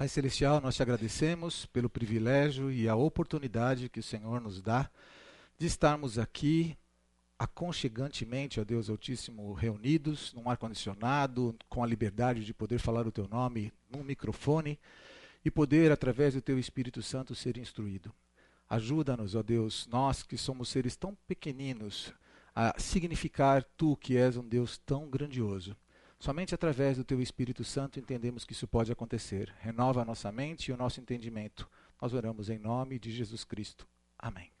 Pai Celestial, nós te agradecemos pelo privilégio e a oportunidade que o Senhor nos dá de estarmos aqui aconchegantemente, ó Deus Altíssimo, reunidos num ar-condicionado, com a liberdade de poder falar o teu nome num microfone e poder, através do teu Espírito Santo, ser instruído. Ajuda-nos, ó Deus, nós que somos seres tão pequeninos, a significar tu que és um Deus tão grandioso. Somente através do teu Espírito Santo entendemos que isso pode acontecer. Renova a nossa mente e o nosso entendimento. Nós oramos em nome de Jesus Cristo. Amém.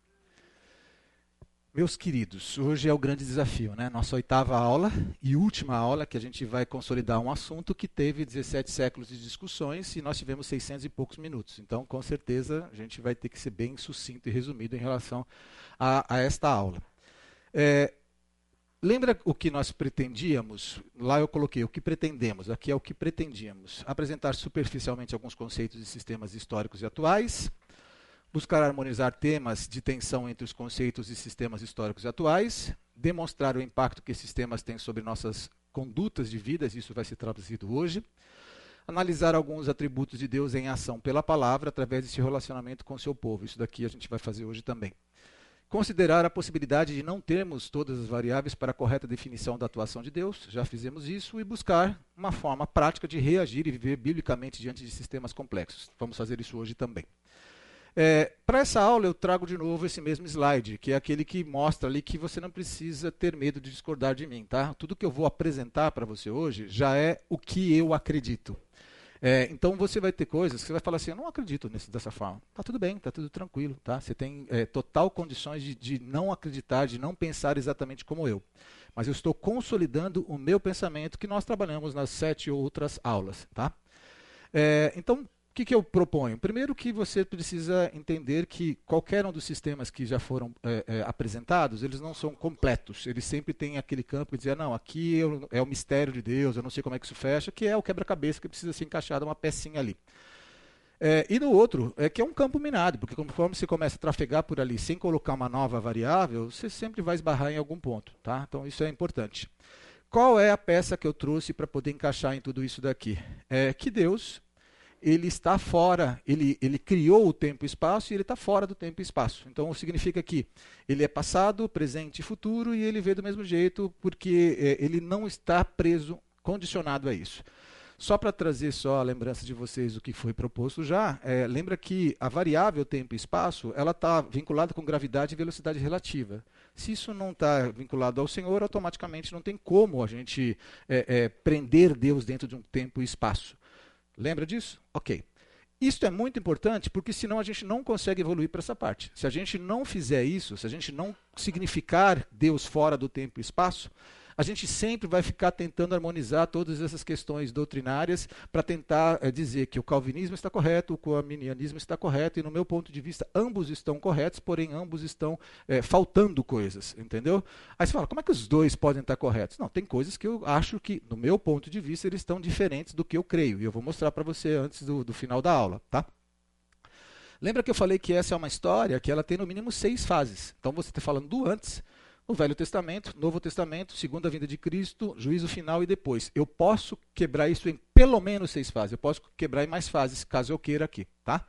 Meus queridos, hoje é o grande desafio, né? Nossa oitava aula e última aula que a gente vai consolidar um assunto que teve 17 séculos de discussões e nós tivemos 600 e poucos minutos. Então, com certeza, a gente vai ter que ser bem sucinto e resumido em relação a, a esta aula. É, lembra o que nós pretendíamos? Lá eu coloquei o que pretendemos, aqui é o que pretendíamos. Apresentar superficialmente alguns conceitos de sistemas históricos e atuais, buscar harmonizar temas de tensão entre os conceitos e sistemas históricos atuais, demonstrar o impacto que esses temas têm sobre nossas condutas de vida, isso vai ser traduzido hoje, analisar alguns atributos de Deus em ação pela palavra através desse relacionamento com o seu povo. Isso daqui a gente vai fazer hoje também. Considerar a possibilidade de não termos todas as variáveis para a correta definição da atuação de Deus, já fizemos isso, e buscar uma forma prática de reagir e viver biblicamente diante de sistemas complexos. Vamos fazer isso hoje também. É, Para essa aula eu trago de novo esse mesmo slide, que é aquele que mostra ali que você não precisa ter medo de discordar de mim, tá? Tudo que eu vou apresentar para você hoje já é o que eu acredito. É, então você vai ter coisas que você vai falar assim, eu não acredito nesse, dessa forma. Tá tudo bem, tá tudo tranquilo, tá? Você tem é, total condições de, de não acreditar, de não pensar exatamente como eu. Mas eu estou consolidando o meu pensamento que nós trabalhamos nas sete outras aulas, tá? É, então, o que, que, eu proponho? Primeiro que você precisa entender que qualquer um dos sistemas que já foram é, é, apresentados, eles não são completos. Eles sempre têm aquele campo de dizer, não, aqui eu, é o mistério de Deus, eu não sei como é que isso fecha, que é o quebra-cabeça que precisa ser encaixado uma pecinha ali. É, e no outro, é que é um campo minado, porque conforme você começa a trafegar por ali sem colocar uma nova variável, você sempre vai esbarrar em algum ponto. Tá? Então isso é importante. Qual é a peça que eu trouxe para poder encaixar em tudo isso daqui? É que Deus ele está fora, ele, ele criou o tempo e espaço e ele está fora do tempo e espaço. Então significa que ele é passado, presente e futuro e ele vê do mesmo jeito porque é, ele não está preso, condicionado a isso. Só para trazer só a lembrança de vocês do que foi proposto já, é, lembra que a variável tempo e espaço ela está vinculada com gravidade e velocidade relativa. Se isso não está vinculado ao Senhor, automaticamente não tem como a gente é, é, prender Deus dentro de um tempo e espaço. Lembra disso? Ok. Isso é muito importante porque senão a gente não consegue evoluir para essa parte. Se a gente não fizer isso, se a gente não significar Deus fora do tempo e espaço, a gente sempre vai ficar tentando harmonizar todas essas questões doutrinárias para tentar é, dizer que o calvinismo está correto, o arminianismo está correto, e no meu ponto de vista, ambos estão corretos, porém ambos estão é, faltando coisas, entendeu? Aí você fala, como é que os dois podem estar corretos? Não, tem coisas que eu acho que, no meu ponto de vista, eles estão diferentes do que eu creio, e eu vou mostrar para você antes do, do final da aula, tá? Lembra que eu falei que essa é uma história que ela tem no mínimo seis fases. Então você está falando do antes, o Velho Testamento, Novo Testamento, segunda vinda de Cristo, juízo final e depois. Eu posso quebrar isso em pelo menos seis fases. Eu posso quebrar em mais fases, caso eu queira aqui, tá?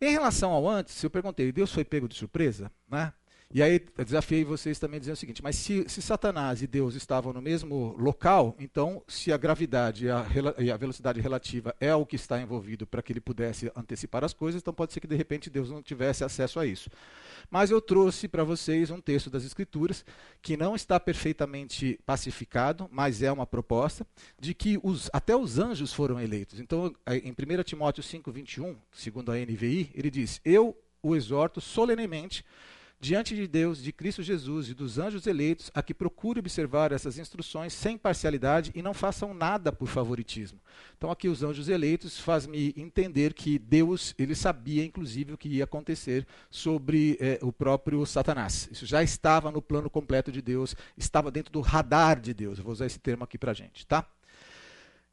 Em relação ao antes, eu perguntei, Deus foi pego de surpresa? Né? E aí desafiei vocês também dizendo o seguinte: mas se, se, Satanás e Deus estavam no mesmo local, então se a gravidade e a, e a velocidade relativa é o que está envolvido para que ele pudesse antecipar as coisas, então pode ser que de repente Deus não tivesse acesso a isso. Mas eu trouxe para vocês um texto das Escrituras que não está perfeitamente pacificado, mas é uma proposta de que os, até os anjos foram eleitos. Então, em 1 Timóteo 5, 21, segundo a NVI, ele diz: Eu o exorto solenemente diante de Deus, de Cristo Jesus e dos anjos eleitos, a que procure observar essas instruções sem parcialidade e não façam nada por favoritismo. Então aqui os anjos eleitos faz-me entender que Deus, ele sabia inclusive o que ia acontecer sobre eh, o próprio Satanás. Isso já estava no plano completo de Deus, estava dentro do radar de Deus. Eu vou usar esse termo aqui para gente, tá?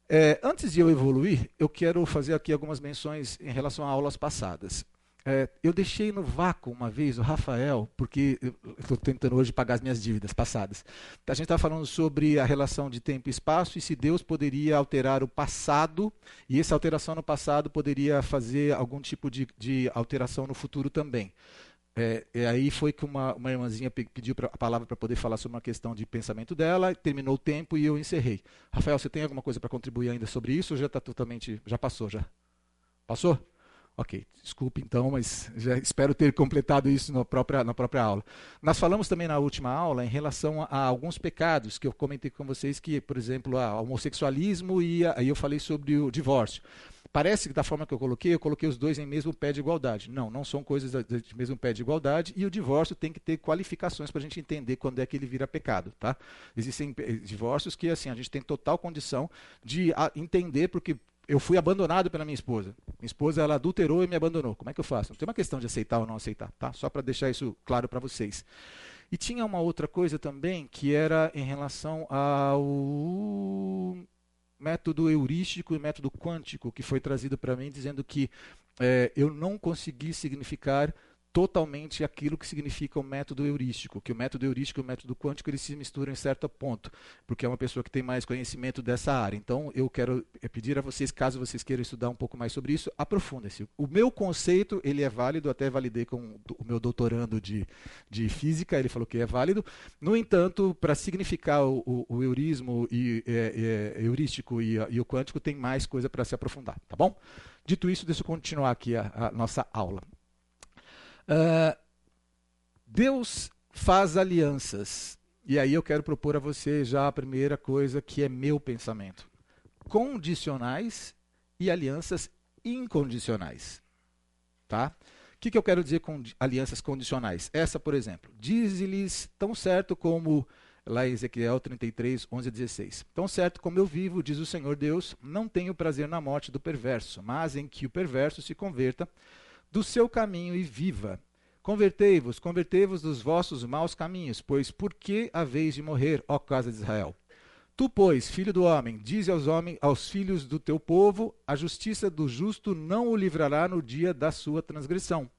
É, antes de eu evoluir, eu quero fazer aqui algumas menções em relação a aulas passadas. É, eu deixei no vácuo uma vez o Rafael, porque estou tentando hoje pagar as minhas dívidas passadas. A gente estava falando sobre a relação de tempo e espaço e se Deus poderia alterar o passado, e essa alteração no passado poderia fazer algum tipo de, de alteração no futuro também. É, e aí foi que uma, uma irmãzinha pediu pra, a palavra para poder falar sobre uma questão de pensamento dela, terminou o tempo e eu encerrei. Rafael, você tem alguma coisa para contribuir ainda sobre isso ou já está totalmente. Já passou já? Passou? Ok, desculpe então, mas já espero ter completado isso na própria, na própria aula. Nós falamos também na última aula em relação a, a alguns pecados que eu comentei com vocês, que, por exemplo, o homossexualismo e aí eu falei sobre o divórcio. Parece que da forma que eu coloquei, eu coloquei os dois em mesmo pé de igualdade. Não, não são coisas de mesmo pé de igualdade e o divórcio tem que ter qualificações para a gente entender quando é que ele vira pecado. Tá? Existem eh, divórcios que assim a gente tem total condição de entender porque eu fui abandonado pela minha esposa. Minha esposa ela adulterou e me abandonou. Como é que eu faço? Não tem uma questão de aceitar ou não aceitar, tá? Só para deixar isso claro para vocês. E tinha uma outra coisa também que era em relação ao método heurístico e método quântico que foi trazido para mim, dizendo que é, eu não consegui significar totalmente aquilo que significa o método heurístico, que o método heurístico e o método quântico eles se misturam em certo ponto, porque é uma pessoa que tem mais conhecimento dessa área. Então, eu quero é, pedir a vocês, caso vocês queiram estudar um pouco mais sobre isso, aprofundem-se. O meu conceito, ele é válido, até validei com o meu doutorando de, de física, ele falou que é válido. No entanto, para significar o, o, o, e é, é, heurístico e, e, o quântico, tem mais coisa para se aprofundar, tá bom? Dito isso, deixa eu continuar aqui a, a nossa aula. Uh, Deus faz alianças. E aí eu quero propor a você já a primeira coisa que é meu pensamento: condicionais e alianças incondicionais. Tá? O que, que eu quero dizer com alianças condicionais? Essa, por exemplo, diz-lhes tão certo como lá em Ezequiel 33, 11 a 16. Tão certo como eu vivo, diz o Senhor Deus, não tenho prazer na morte do perverso, mas em que o perverso se converta do seu caminho e viva. Convertei-vos, convertei-vos dos vossos maus caminhos, pois por que haveis de morrer, ó casa de Israel? Tu, pois, filho do homem, dize aos homens, aos filhos do teu povo, a justiça do justo não o livrará no dia da sua transgressão.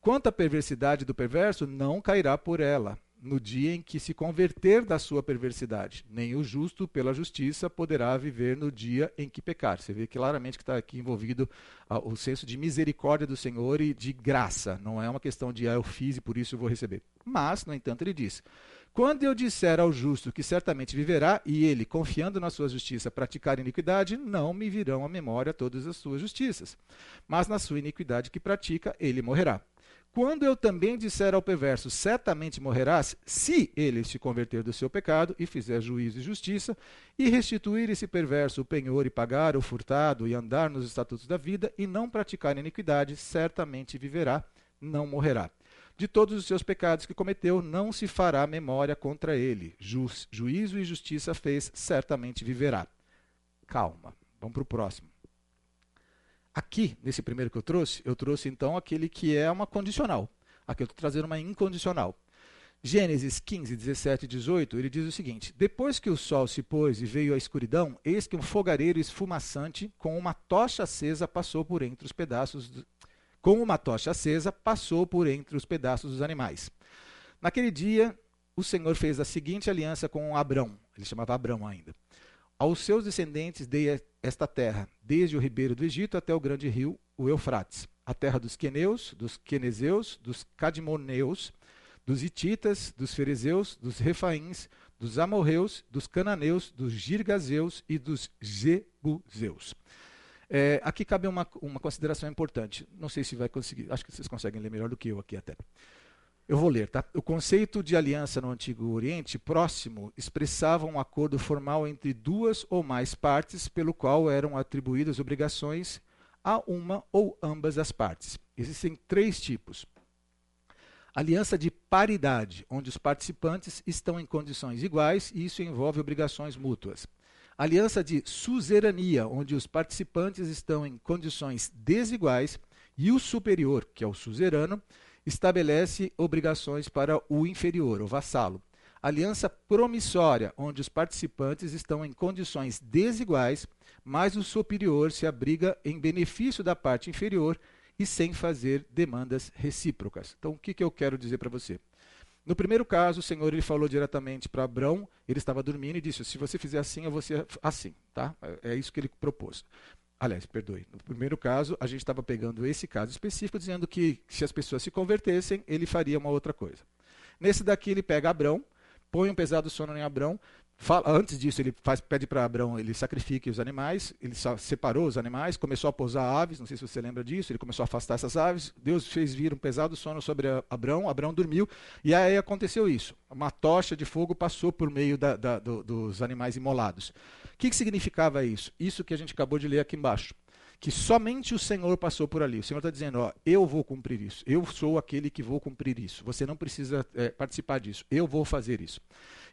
Quanto à perversidade do perverso, não cairá por ela no dia em que se converter da sua perversidade. Nem o justo, pela justiça, poderá viver no dia em que pecar. Você vê claramente que está aqui envolvido ah, o senso de misericórdia do Senhor e de graça. Não é uma questão de ah, eu fiz e por isso eu vou receber. Mas, no entanto, ele diz: Quando eu disser ao justo que certamente viverá, e ele, confiando na sua justiça, praticar iniquidade, não me virão à memória todas as suas justiças. Mas na sua iniquidade que pratica, ele morrerá. Quando eu também disser ao perverso, certamente morrerás, se ele se converter do seu pecado e fizer juízo e justiça, e restituir esse perverso o penhor e pagar o furtado e andar nos estatutos da vida e não praticar iniquidade, certamente viverá, não morrerá. De todos os seus pecados que cometeu, não se fará memória contra ele. Ju juízo e justiça fez, certamente viverá. Calma, vamos para o próximo. Aqui, nesse primeiro que eu trouxe, eu trouxe então aquele que é uma condicional. Aqui eu estou trazendo uma incondicional. Gênesis 15, 17 e 18, ele diz o seguinte: Depois que o sol se pôs e veio a escuridão, eis que um fogareiro esfumaçante com uma tocha acesa passou por entre os pedaços do... com uma tocha acesa passou por entre os pedaços dos animais. Naquele dia, o Senhor fez a seguinte aliança com Abrão, ele chamava Abrão ainda. Aos seus descendentes dei esta terra, desde o ribeiro do Egito até o grande rio, o Eufrates, a terra dos queneus, dos quenezeus, dos cadimoneus, dos hititas, dos ferezeus, dos refaíns, dos amorreus, dos cananeus, dos girgazeus e dos jebuseus. É, aqui cabe uma, uma consideração importante. Não sei se vai conseguir, acho que vocês conseguem ler melhor do que eu aqui até. Eu vou ler, tá? O conceito de aliança no Antigo Oriente próximo expressava um acordo formal entre duas ou mais partes, pelo qual eram atribuídas obrigações a uma ou ambas as partes. Existem três tipos. Aliança de paridade, onde os participantes estão em condições iguais e isso envolve obrigações mútuas. Aliança de suzerania, onde os participantes estão em condições desiguais e o superior, que é o suzerano, estabelece obrigações para o inferior, o vassalo. Aliança promissória, onde os participantes estão em condições desiguais, mas o superior se abriga em benefício da parte inferior e sem fazer demandas recíprocas. Então, o que, que eu quero dizer para você? No primeiro caso, o Senhor ele falou diretamente para Abraão, ele estava dormindo e disse: Se você fizer assim, eu vou ser assim. Tá? É isso que ele propôs. Aliás, perdoe. No primeiro caso, a gente estava pegando esse caso específico, dizendo que se as pessoas se convertessem, ele faria uma outra coisa. Nesse daqui, ele pega Abrão, põe um pesado sono em Abrão, Fala, antes disso, ele faz, pede para Abraão ele sacrifique os animais, ele separou os animais, começou a pousar aves, não sei se você lembra disso, ele começou a afastar essas aves, Deus fez vir um pesado sono sobre Abraão, Abraão dormiu, e aí aconteceu isso, uma tocha de fogo passou por meio da, da, do, dos animais imolados. O que, que significava isso? Isso que a gente acabou de ler aqui embaixo que somente o Senhor passou por ali. O Senhor está dizendo: ó, eu vou cumprir isso. Eu sou aquele que vou cumprir isso. Você não precisa é, participar disso. Eu vou fazer isso.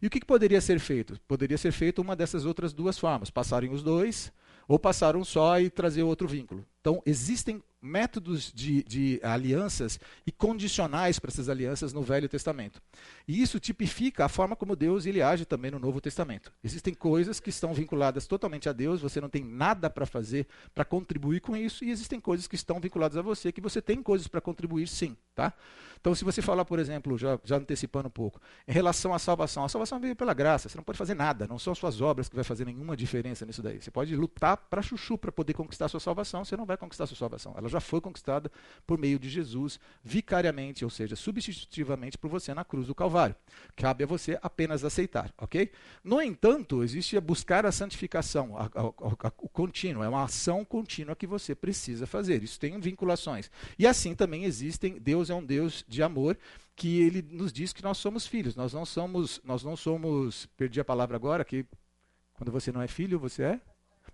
E o que, que poderia ser feito? Poderia ser feito uma dessas outras duas formas: passarem os dois ou passar um só e trazer outro vínculo. Então, existem métodos de, de alianças e condicionais para essas alianças no Velho Testamento. E isso tipifica a forma como Deus ele age também no Novo Testamento. Existem coisas que estão vinculadas totalmente a Deus, você não tem nada para fazer para contribuir com isso, e existem coisas que estão vinculadas a você, que você tem coisas para contribuir sim. Tá? Então, se você falar, por exemplo, já, já antecipando um pouco, em relação à salvação, a salvação veio pela graça, você não pode fazer nada, não são suas obras que vai fazer nenhuma diferença nisso daí. Você pode lutar para chuchu para poder conquistar a sua salvação, você não vai conquistar a sua salvação. Ela já foi conquistada por meio de Jesus, vicariamente, ou seja, substitutivamente por você na cruz do Calvário. Cabe a você apenas aceitar, ok? No entanto, existe buscar a santificação, a, a, a, o contínuo, é uma ação contínua que você precisa fazer. Isso tem vinculações. E assim também existem, Deus é um Deus de amor que ele nos diz que nós somos filhos. Nós não somos, nós não somos, perdi a palavra agora, que quando você não é filho, você é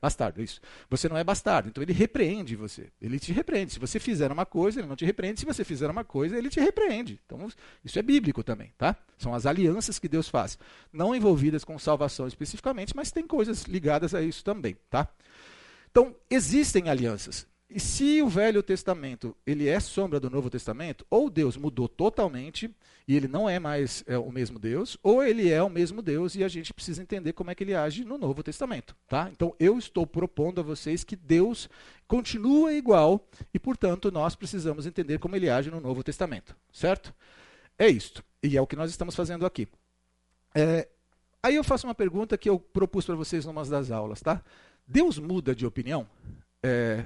bastardo, isso. Você não é bastardo, então ele repreende você. Ele te repreende. Se você fizer uma coisa, ele não te repreende. Se você fizer uma coisa, ele te repreende. Então, isso é bíblico também, tá? São as alianças que Deus faz, não envolvidas com salvação especificamente, mas tem coisas ligadas a isso também, tá? Então, existem alianças. E se o Velho Testamento ele é sombra do Novo Testamento, ou Deus mudou totalmente e ele não é mais é, o mesmo Deus, ou ele é o mesmo Deus e a gente precisa entender como é que ele age no Novo Testamento. Tá? Então eu estou propondo a vocês que Deus continua igual e, portanto, nós precisamos entender como ele age no Novo Testamento. Certo? É isto. E é o que nós estamos fazendo aqui. É, aí eu faço uma pergunta que eu propus para vocês numa das aulas. Tá? Deus muda de opinião? É,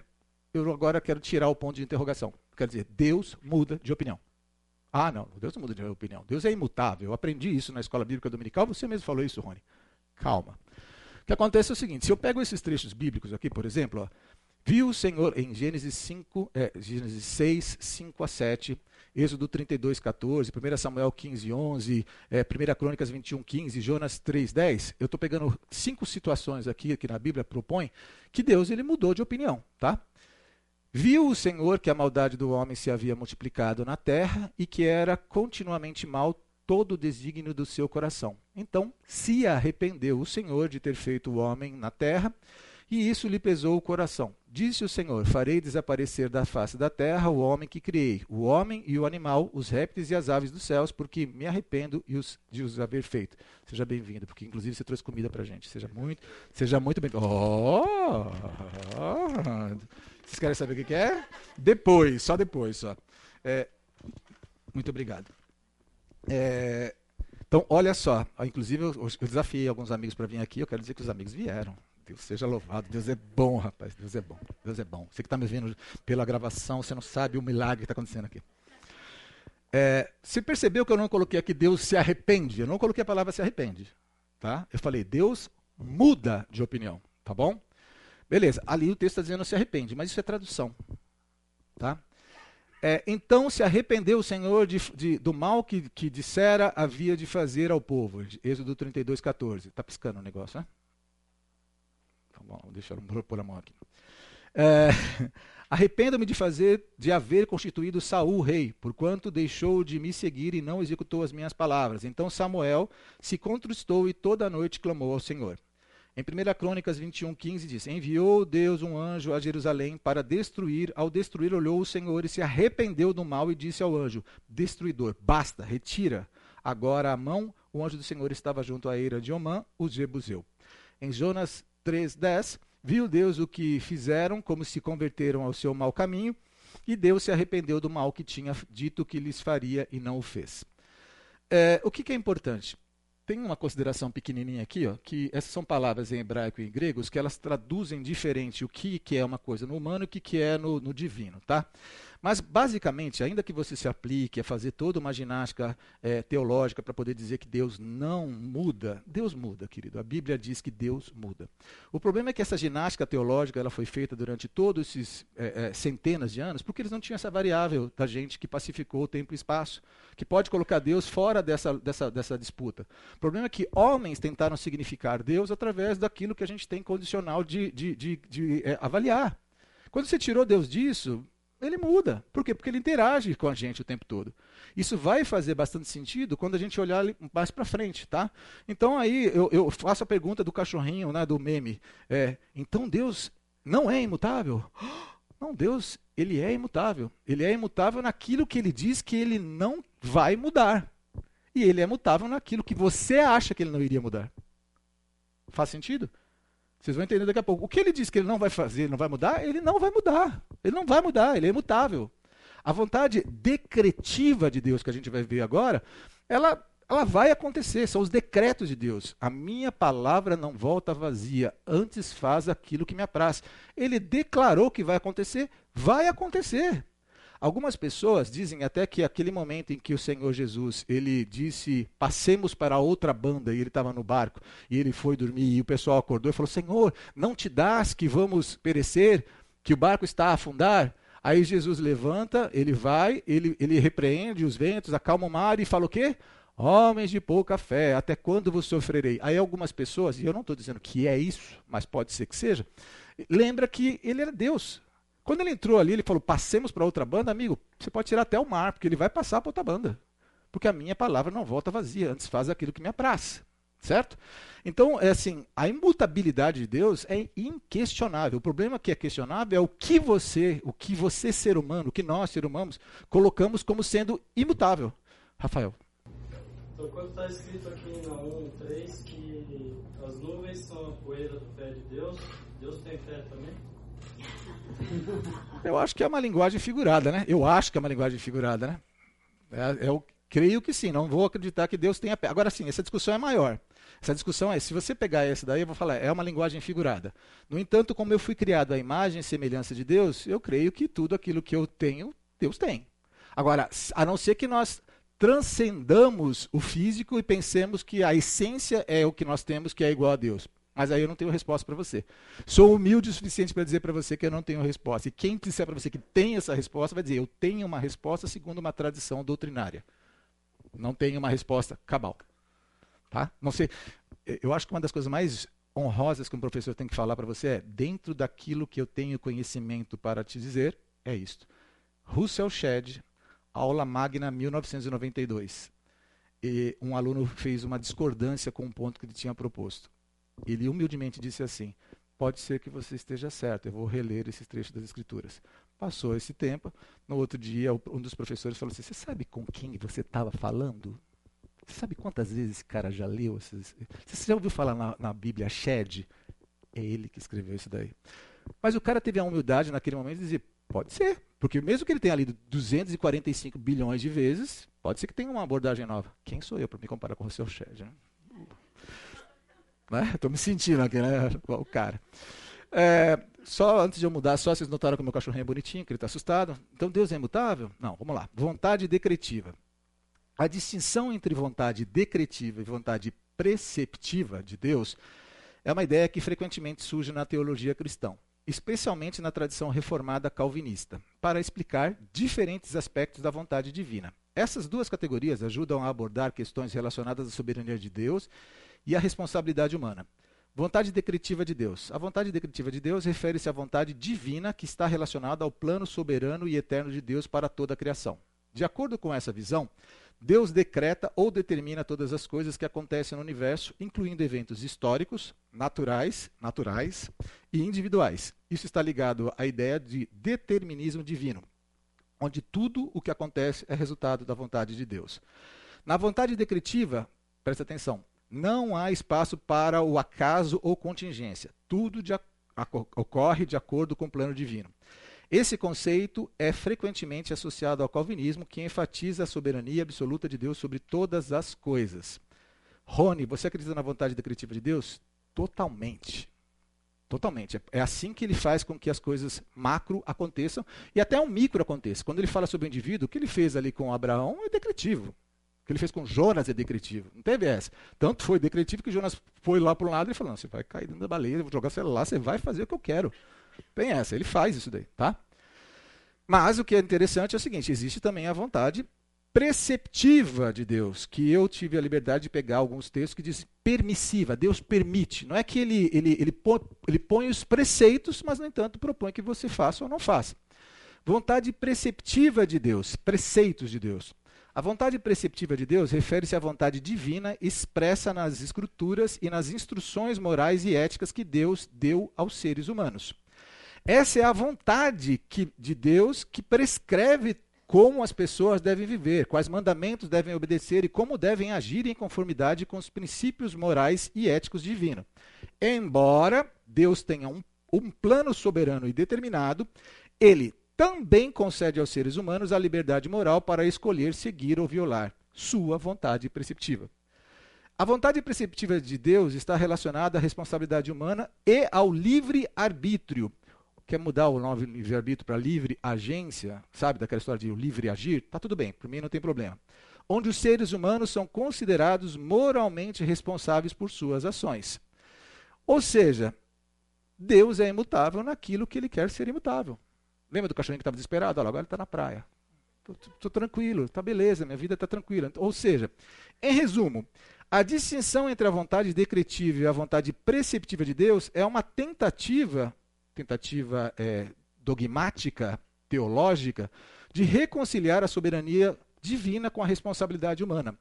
eu agora quero tirar o ponto de interrogação. Quer dizer, Deus muda de opinião. Ah, não, Deus não muda de opinião. Deus é imutável. Eu aprendi isso na escola bíblica dominical, você mesmo falou isso, Rony. Calma. O que acontece é o seguinte: se eu pego esses trechos bíblicos aqui, por exemplo, ó, viu o Senhor em Gênesis, 5, é, Gênesis 6, 5 a 7, Êxodo 32, 14, 1 Samuel 15, 11, é, 1 Crônicas 21, 15, Jonas 3, 10. Eu estou pegando cinco situações aqui que na Bíblia propõe que Deus ele mudou de opinião, tá? Viu o Senhor que a maldade do homem se havia multiplicado na terra e que era continuamente mal todo o desígnio do seu coração. Então se arrependeu o Senhor de ter feito o homem na terra, e isso lhe pesou o coração. Disse o Senhor: Farei desaparecer da face da terra o homem que criei, o homem e o animal, os répteis e as aves dos céus, porque me arrependo de os, haver feito. Seja bem-vindo, porque inclusive você trouxe comida para gente. Seja muito, seja muito bem-vindo. Oh! Vocês querem saber o que é? Depois, só depois. Só. É, muito obrigado. É, então, olha só. Inclusive, eu, eu desafiei alguns amigos para vir aqui. Eu quero dizer que os amigos vieram. Deus seja louvado. Deus é bom, rapaz. Deus é bom. Deus é bom. Você que está me vendo pela gravação, você não sabe o milagre que está acontecendo aqui. É, você percebeu que eu não coloquei aqui Deus se arrepende? Eu não coloquei a palavra se arrepende. Tá? Eu falei Deus muda de opinião. Tá bom? Beleza, ali o texto está dizendo se arrepende, mas isso é tradução. Tá? É, então se arrependeu o Senhor de, de, do mal que, que dissera havia de fazer ao povo. Êxodo 32, 14. Está piscando o negócio, né? Tá bom, deixa eu pôr a mão aqui. É, Arrependo-me de fazer, de haver constituído Saul rei, porquanto deixou de me seguir e não executou as minhas palavras. Então Samuel se contristou e toda a noite clamou ao Senhor. Em 1 Crônicas 21, 15 diz: Enviou Deus um anjo a Jerusalém para destruir. Ao destruir, olhou o Senhor e se arrependeu do mal e disse ao anjo: Destruidor, basta, retira. Agora a mão, o anjo do Senhor estava junto à eira de Omã, o Jebuseu. Em Jonas 3, 10, viu Deus o que fizeram, como se converteram ao seu mau caminho, e Deus se arrependeu do mal que tinha dito que lhes faria e não o fez. É, o que, que é importante? Tem uma consideração pequenininha aqui, ó, que essas são palavras em hebraico e em grego que elas traduzem diferente o que, que é uma coisa no humano e o que, que é no, no divino, tá? Mas, basicamente, ainda que você se aplique a fazer toda uma ginástica é, teológica para poder dizer que Deus não muda, Deus muda, querido. A Bíblia diz que Deus muda. O problema é que essa ginástica teológica ela foi feita durante todos esses é, é, centenas de anos, porque eles não tinham essa variável da gente que pacificou o tempo e espaço, que pode colocar Deus fora dessa, dessa, dessa disputa. O problema é que homens tentaram significar Deus através daquilo que a gente tem condicional de, de, de, de é, avaliar. Quando você tirou Deus disso, ele muda. Por quê? Porque ele interage com a gente o tempo todo. Isso vai fazer bastante sentido quando a gente olhar mais para frente, tá? Então aí eu, eu, faço a pergunta do cachorrinho, né, do meme. É, então Deus não é imutável? Não, Deus, ele é imutável. Ele é imutável naquilo que ele diz que ele não vai mudar. E ele é mutável naquilo que você acha que ele não iria mudar. Faz sentido? Vocês vão entender daqui a pouco. O que ele diz que ele não vai fazer, não vai mudar, ele não vai mudar. Ele não vai mudar, ele é imutável. A vontade decretiva de Deus que a gente vai ver agora, ela, ela vai acontecer, são os decretos de Deus. A minha palavra não volta vazia, antes faz aquilo que me apraz. Ele declarou que vai acontecer, vai acontecer. Algumas pessoas dizem até que aquele momento em que o Senhor Jesus ele disse passemos para outra banda e ele estava no barco e ele foi dormir e o pessoal acordou e falou Senhor não te dás que vamos perecer que o barco está a afundar aí Jesus levanta ele vai ele, ele repreende os ventos acalma o mar e fala o quê Homens de pouca fé, até quando vos sofrerei? Aí algumas pessoas, e eu não estou dizendo que é isso, mas pode ser que seja, lembra que ele era Deus. Quando ele entrou ali, ele falou: passemos para outra banda, amigo, você pode tirar até o mar, porque ele vai passar para outra banda. Porque a minha palavra não volta vazia, antes faz aquilo que me apraz. Certo? Então, é assim, a imutabilidade de Deus é inquestionável. O problema que é questionável é o que você, o que você, ser humano, o que nós, ser humanos, colocamos como sendo imutável. Rafael. Então, quando está escrito aqui em Naum 3 que as nuvens são a poeira do pé de Deus, Deus tem pé também? Eu acho que é uma linguagem figurada, né? Eu acho que é uma linguagem figurada, né? É, eu creio que sim, não vou acreditar que Deus tenha pé. Agora sim, essa discussão é maior. Essa discussão é, se você pegar essa daí, eu vou falar, é uma linguagem figurada. No entanto, como eu fui criado à imagem e semelhança de Deus, eu creio que tudo aquilo que eu tenho, Deus tem. Agora, a não ser que nós transcendamos o físico e pensemos que a essência é o que nós temos, que é igual a Deus. Mas aí eu não tenho resposta para você. Sou humilde o suficiente para dizer para você que eu não tenho resposta. E quem disser para você que tem essa resposta vai dizer: eu tenho uma resposta segundo uma tradição doutrinária. Não tenho uma resposta cabal. Tá? Não sei. Eu acho que uma das coisas mais honrosas que um professor tem que falar para você é: dentro daquilo que eu tenho conhecimento para te dizer, é isto. Russell Shedd, aula magna 1992. E um aluno fez uma discordância com um ponto que ele tinha proposto. Ele humildemente disse assim: Pode ser que você esteja certo, eu vou reler esses trechos das Escrituras. Passou esse tempo, no outro dia, um dos professores falou assim: Você sabe com quem você estava falando? Sabe quantas vezes esse cara já leu? Esses... Você já ouviu falar na, na Bíblia Shed? É ele que escreveu isso daí. Mas o cara teve a humildade naquele momento de dizer: Pode ser, porque mesmo que ele tenha lido 245 bilhões de vezes, pode ser que tenha uma abordagem nova. Quem sou eu para me comparar com o seu Shed? Né? Né? Estou me sentindo aqui, né? O cara. É, só antes de eu mudar, só vocês notaram que o meu cachorrinho é bonitinho, que ele está assustado. Então Deus é imutável? Não, vamos lá. Vontade decretiva. A distinção entre vontade decretiva e vontade preceptiva de Deus é uma ideia que frequentemente surge na teologia cristã, especialmente na tradição reformada calvinista, para explicar diferentes aspectos da vontade divina. Essas duas categorias ajudam a abordar questões relacionadas à soberania de Deus e a responsabilidade humana. Vontade decretiva de Deus. A vontade decretiva de Deus refere-se à vontade divina que está relacionada ao plano soberano e eterno de Deus para toda a criação. De acordo com essa visão, Deus decreta ou determina todas as coisas que acontecem no universo, incluindo eventos históricos, naturais, naturais e individuais. Isso está ligado à ideia de determinismo divino, onde tudo o que acontece é resultado da vontade de Deus. Na vontade decretiva, preste atenção, não há espaço para o acaso ou contingência. Tudo de, ocorre de acordo com o plano divino. Esse conceito é frequentemente associado ao calvinismo, que enfatiza a soberania absoluta de Deus sobre todas as coisas. Rony, você acredita na vontade decretiva de Deus? Totalmente. Totalmente. É assim que ele faz com que as coisas macro aconteçam e até um micro aconteça. Quando ele fala sobre o indivíduo, o que ele fez ali com Abraão é decretivo. O que ele fez com Jonas é decretivo. Não teve essa. Tanto foi decretivo que Jonas foi lá para um lado e falou: você vai cair dentro da baleia, vou jogar você lá, você vai fazer o que eu quero. Tem essa, ele faz isso daí, tá? Mas o que é interessante é o seguinte: existe também a vontade preceptiva de Deus, que eu tive a liberdade de pegar alguns textos que dizem permissiva, Deus permite. Não é que ele, ele, ele, põe, ele põe os preceitos, mas, no entanto, propõe que você faça ou não faça. Vontade preceptiva de Deus, preceitos de Deus. A vontade preceptiva de Deus refere-se à vontade divina expressa nas escrituras e nas instruções morais e éticas que Deus deu aos seres humanos. Essa é a vontade que, de Deus que prescreve como as pessoas devem viver, quais mandamentos devem obedecer e como devem agir em conformidade com os princípios morais e éticos divinos. Embora Deus tenha um, um plano soberano e determinado, ele também concede aos seres humanos a liberdade moral para escolher, seguir ou violar sua vontade preceptiva. A vontade preceptiva de Deus está relacionada à responsabilidade humana e ao livre arbítrio, quer mudar o nome livre-arbítrio para livre agência, sabe, daquela história de livre agir, tá tudo bem, para mim não tem problema. Onde os seres humanos são considerados moralmente responsáveis por suas ações. Ou seja, Deus é imutável naquilo que ele quer ser imutável. Lembra do cachorrinho que estava desesperado? Olha, agora ele está na praia. Estou tranquilo, está beleza, minha vida está tranquila. Ou seja, em resumo, a distinção entre a vontade decretiva e a vontade preceptiva de Deus é uma tentativa tentativa é, dogmática, teológica, de reconciliar a soberania divina com a responsabilidade humana.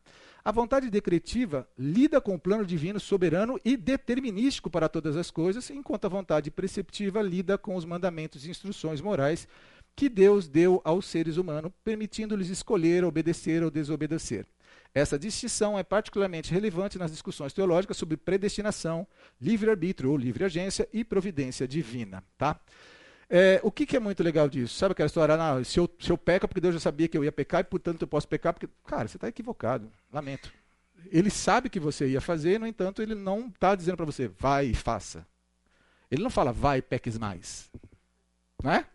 A vontade decretiva lida com o plano divino soberano e determinístico para todas as coisas, enquanto a vontade preceptiva lida com os mandamentos e instruções morais que Deus deu aos seres humanos, permitindo-lhes escolher, obedecer ou desobedecer. Essa distinção é particularmente relevante nas discussões teológicas sobre predestinação, livre-arbítrio ou livre agência e providência divina. Tá? É, o que, que, é muito legal disso? Sabe aquela história, ah, se, eu, se eu peco é porque Deus já sabia que eu ia pecar e portanto eu posso pecar, porque, cara, você está equivocado, lamento. Ele sabe que você ia fazer, no entanto, ele não está dizendo para você, vai e faça. Ele não fala, vai peques mais. Não é?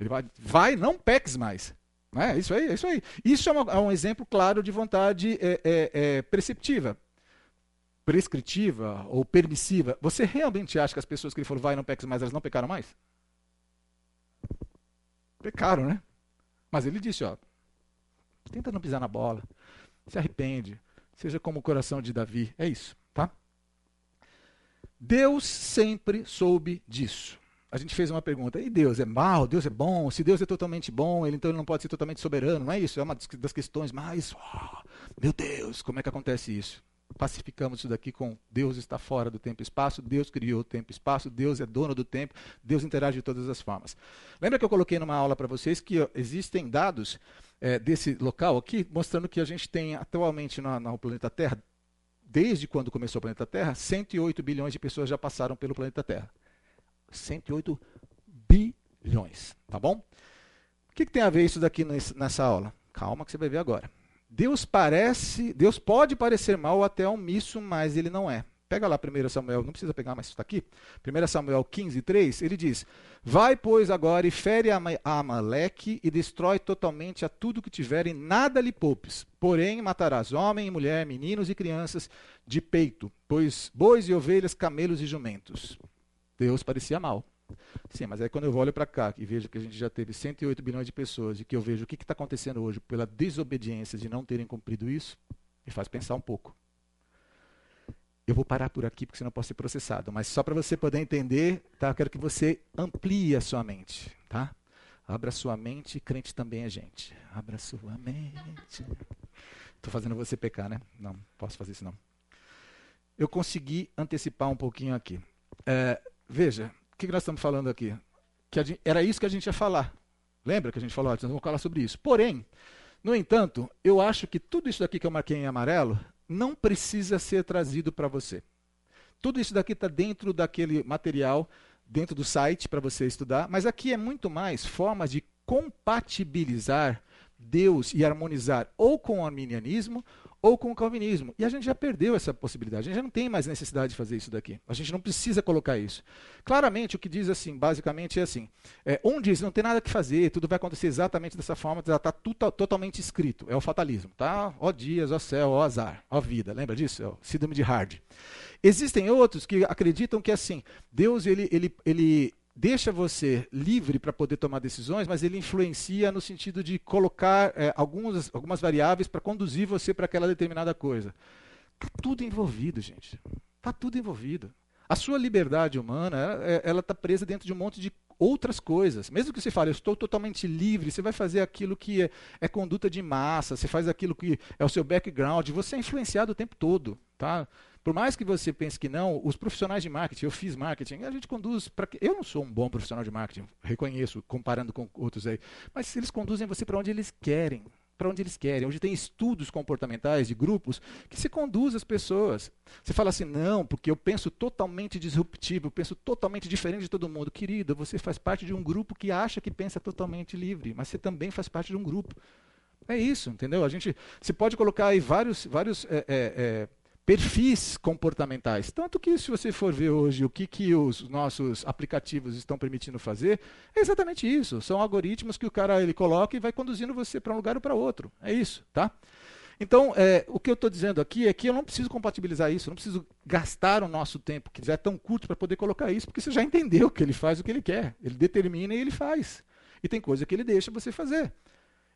Ele vai, vai, não peques mais. É isso aí, é isso aí. Isso é, uma, é um exemplo claro de vontade é, é, é, preceptiva, prescritiva ou permissiva. Você realmente acha que as pessoas que ele falou vai não peques mais, elas não pecaram mais? Pecaram, né? Mas ele disse, ó, tenta não pisar na bola, se arrepende, seja como o coração de Davi. É isso, tá? Deus sempre soube disso a gente fez uma pergunta: e Deus é mal? Deus é bom? Se Deus é totalmente bom, ele então ele não pode ser totalmente soberano, não é isso? É uma das questões mais. Oh, meu Deus, como é que acontece isso? Pacificamos isso daqui com Deus está fora do tempo e espaço, Deus criou o tempo e espaço, Deus é dono do tempo, Deus interage de todas as formas. Lembra que eu coloquei numa aula para vocês que existem dados é, desse local aqui, mostrando que a gente tem atualmente no planeta Terra, desde quando começou o planeta Terra, 108 bilhões de pessoas já passaram pelo planeta Terra. 108 bilhões, tá bom? O que, que tem a ver isso daqui nessa aula? Calma que você vai ver agora. Deus parece, Deus pode parecer mal até omisso, mas ele não é. Pega lá 1 Samuel, não precisa pegar, mas está aqui. 1 Samuel 15, 3, ele diz: Vai, pois, agora e fere a Amaleque e destrói totalmente a tudo que tiver e nada lhe poupes. Porém, matarás homem mulher, meninos e crianças de peito, pois bois e ovelhas, camelos e jumentos. Deus parecia mal. Sim, mas aí quando eu olho para cá e vejo que a gente já teve 108 bilhões de pessoas e que eu vejo o que está acontecendo hoje pela desobediência de não terem cumprido isso, me faz pensar um pouco. Eu vou parar por aqui porque senão eu posso ser processado, mas só para você poder entender, tá? eu quero que você amplie a sua mente. Tá? Abra sua mente, crente também é gente. Abra sua mente. Estou fazendo você pecar, né? Não, posso fazer isso não. Eu consegui antecipar um pouquinho aqui. É, Veja, o que nós estamos falando aqui? Que gente, era isso que a gente ia falar. Lembra que a gente falou? Nós vamos falar sobre isso. Porém, no entanto, eu acho que tudo isso daqui que eu marquei em amarelo não precisa ser trazido para você. Tudo isso daqui está dentro daquele material dentro do site para você estudar, mas aqui é muito mais formas de compatibilizar Deus e harmonizar ou com o arminianismo ou com o calvinismo. E a gente já perdeu essa possibilidade. A gente já não tem mais necessidade de fazer isso daqui. A gente não precisa colocar isso. Claramente, o que diz assim, basicamente é assim: é, um diz não tem nada que fazer, tudo vai acontecer exatamente dessa forma, já está totalmente escrito. É o fatalismo, tá? Ó dias, ó céu, ó azar, ó vida. Lembra disso? É o síndrome de Hard. Existem outros que acreditam que assim, Deus ele, ele, ele deixa você livre para poder tomar decisões, mas ele influencia no sentido de colocar é, algumas, algumas variáveis para conduzir você para aquela determinada coisa. Está tudo envolvido, gente. Está tudo envolvido. A sua liberdade humana, ela está presa dentro de um monte de outras coisas. Mesmo que você fale, eu estou totalmente livre, você vai fazer aquilo que é, é, conduta de massa, você faz aquilo que é o seu background, você é influenciado o tempo todo. Tá? Por mais que você pense que não, os profissionais de marketing, eu fiz marketing, a gente conduz para eu não sou um bom profissional de marketing, reconheço comparando com outros aí, mas eles conduzem você para onde eles querem, para onde eles querem. Hoje tem estudos comportamentais de grupos que se conduz as pessoas. Você fala assim, não, porque eu penso totalmente disruptivo, eu penso totalmente diferente de todo mundo. Querido, você faz parte de um grupo que acha que pensa totalmente livre, mas você também faz parte de um grupo. É isso, entendeu? A gente, se pode colocar aí vários, vários é, é, perfis comportamentais. Tanto que, se você for ver hoje o que, que os nossos aplicativos estão permitindo fazer, é exatamente isso. São algoritmos que o cara ele coloca e vai conduzindo você para um lugar ou para outro. É isso, tá? Então, é, o que eu estou dizendo aqui é que eu não preciso compatibilizar isso, eu não preciso gastar o nosso tempo, que já é tão curto, para poder colocar isso, porque você já entendeu que ele faz o que ele quer. Ele determina e ele faz. E tem coisa que ele deixa você fazer.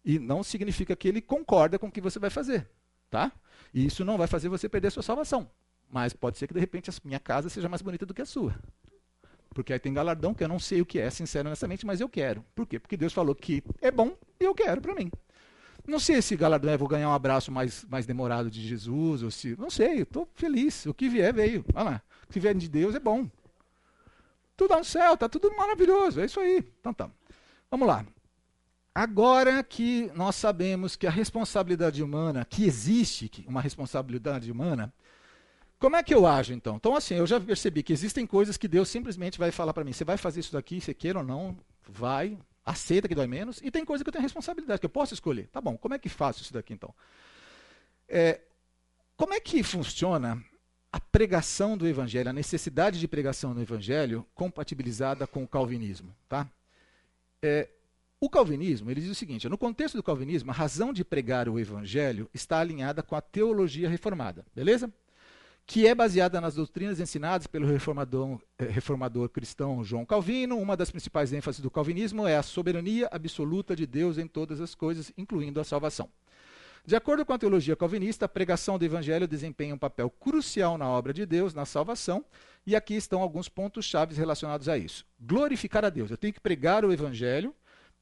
E não significa que ele concorda com o que você vai fazer. Tá? E isso não vai fazer você perder a sua salvação. Mas pode ser que de repente a minha casa seja mais bonita do que a sua. Porque aí tem galardão que eu não sei o que é, sincero mas eu quero. Por quê? Porque Deus falou que é bom e eu quero para mim. Não sei se galardão é vou ganhar um abraço mais, mais demorado de Jesus, ou se. Não sei, estou feliz. O que vier, veio. Olha lá. O que vier de Deus é bom. Tudo no céu, tá tudo maravilhoso. É isso aí. Então tá. Vamos lá. Agora que nós sabemos que a responsabilidade humana, que existe uma responsabilidade humana, como é que eu ajo então? Então, assim, eu já percebi que existem coisas que Deus simplesmente vai falar para mim: você vai fazer isso daqui, você queira ou não, vai, aceita que dói menos, e tem coisa que eu tenho responsabilidade, que eu posso escolher. Tá bom, como é que faço isso daqui então? É, como é que funciona a pregação do evangelho, a necessidade de pregação do evangelho compatibilizada com o calvinismo? Tá? É, o calvinismo, ele diz o seguinte: no contexto do calvinismo, a razão de pregar o evangelho está alinhada com a teologia reformada, beleza? Que é baseada nas doutrinas ensinadas pelo reformador, eh, reformador cristão João Calvino. Uma das principais ênfases do calvinismo é a soberania absoluta de Deus em todas as coisas, incluindo a salvação. De acordo com a teologia calvinista, a pregação do evangelho desempenha um papel crucial na obra de Deus, na salvação, e aqui estão alguns pontos chaves relacionados a isso. Glorificar a Deus. Eu tenho que pregar o evangelho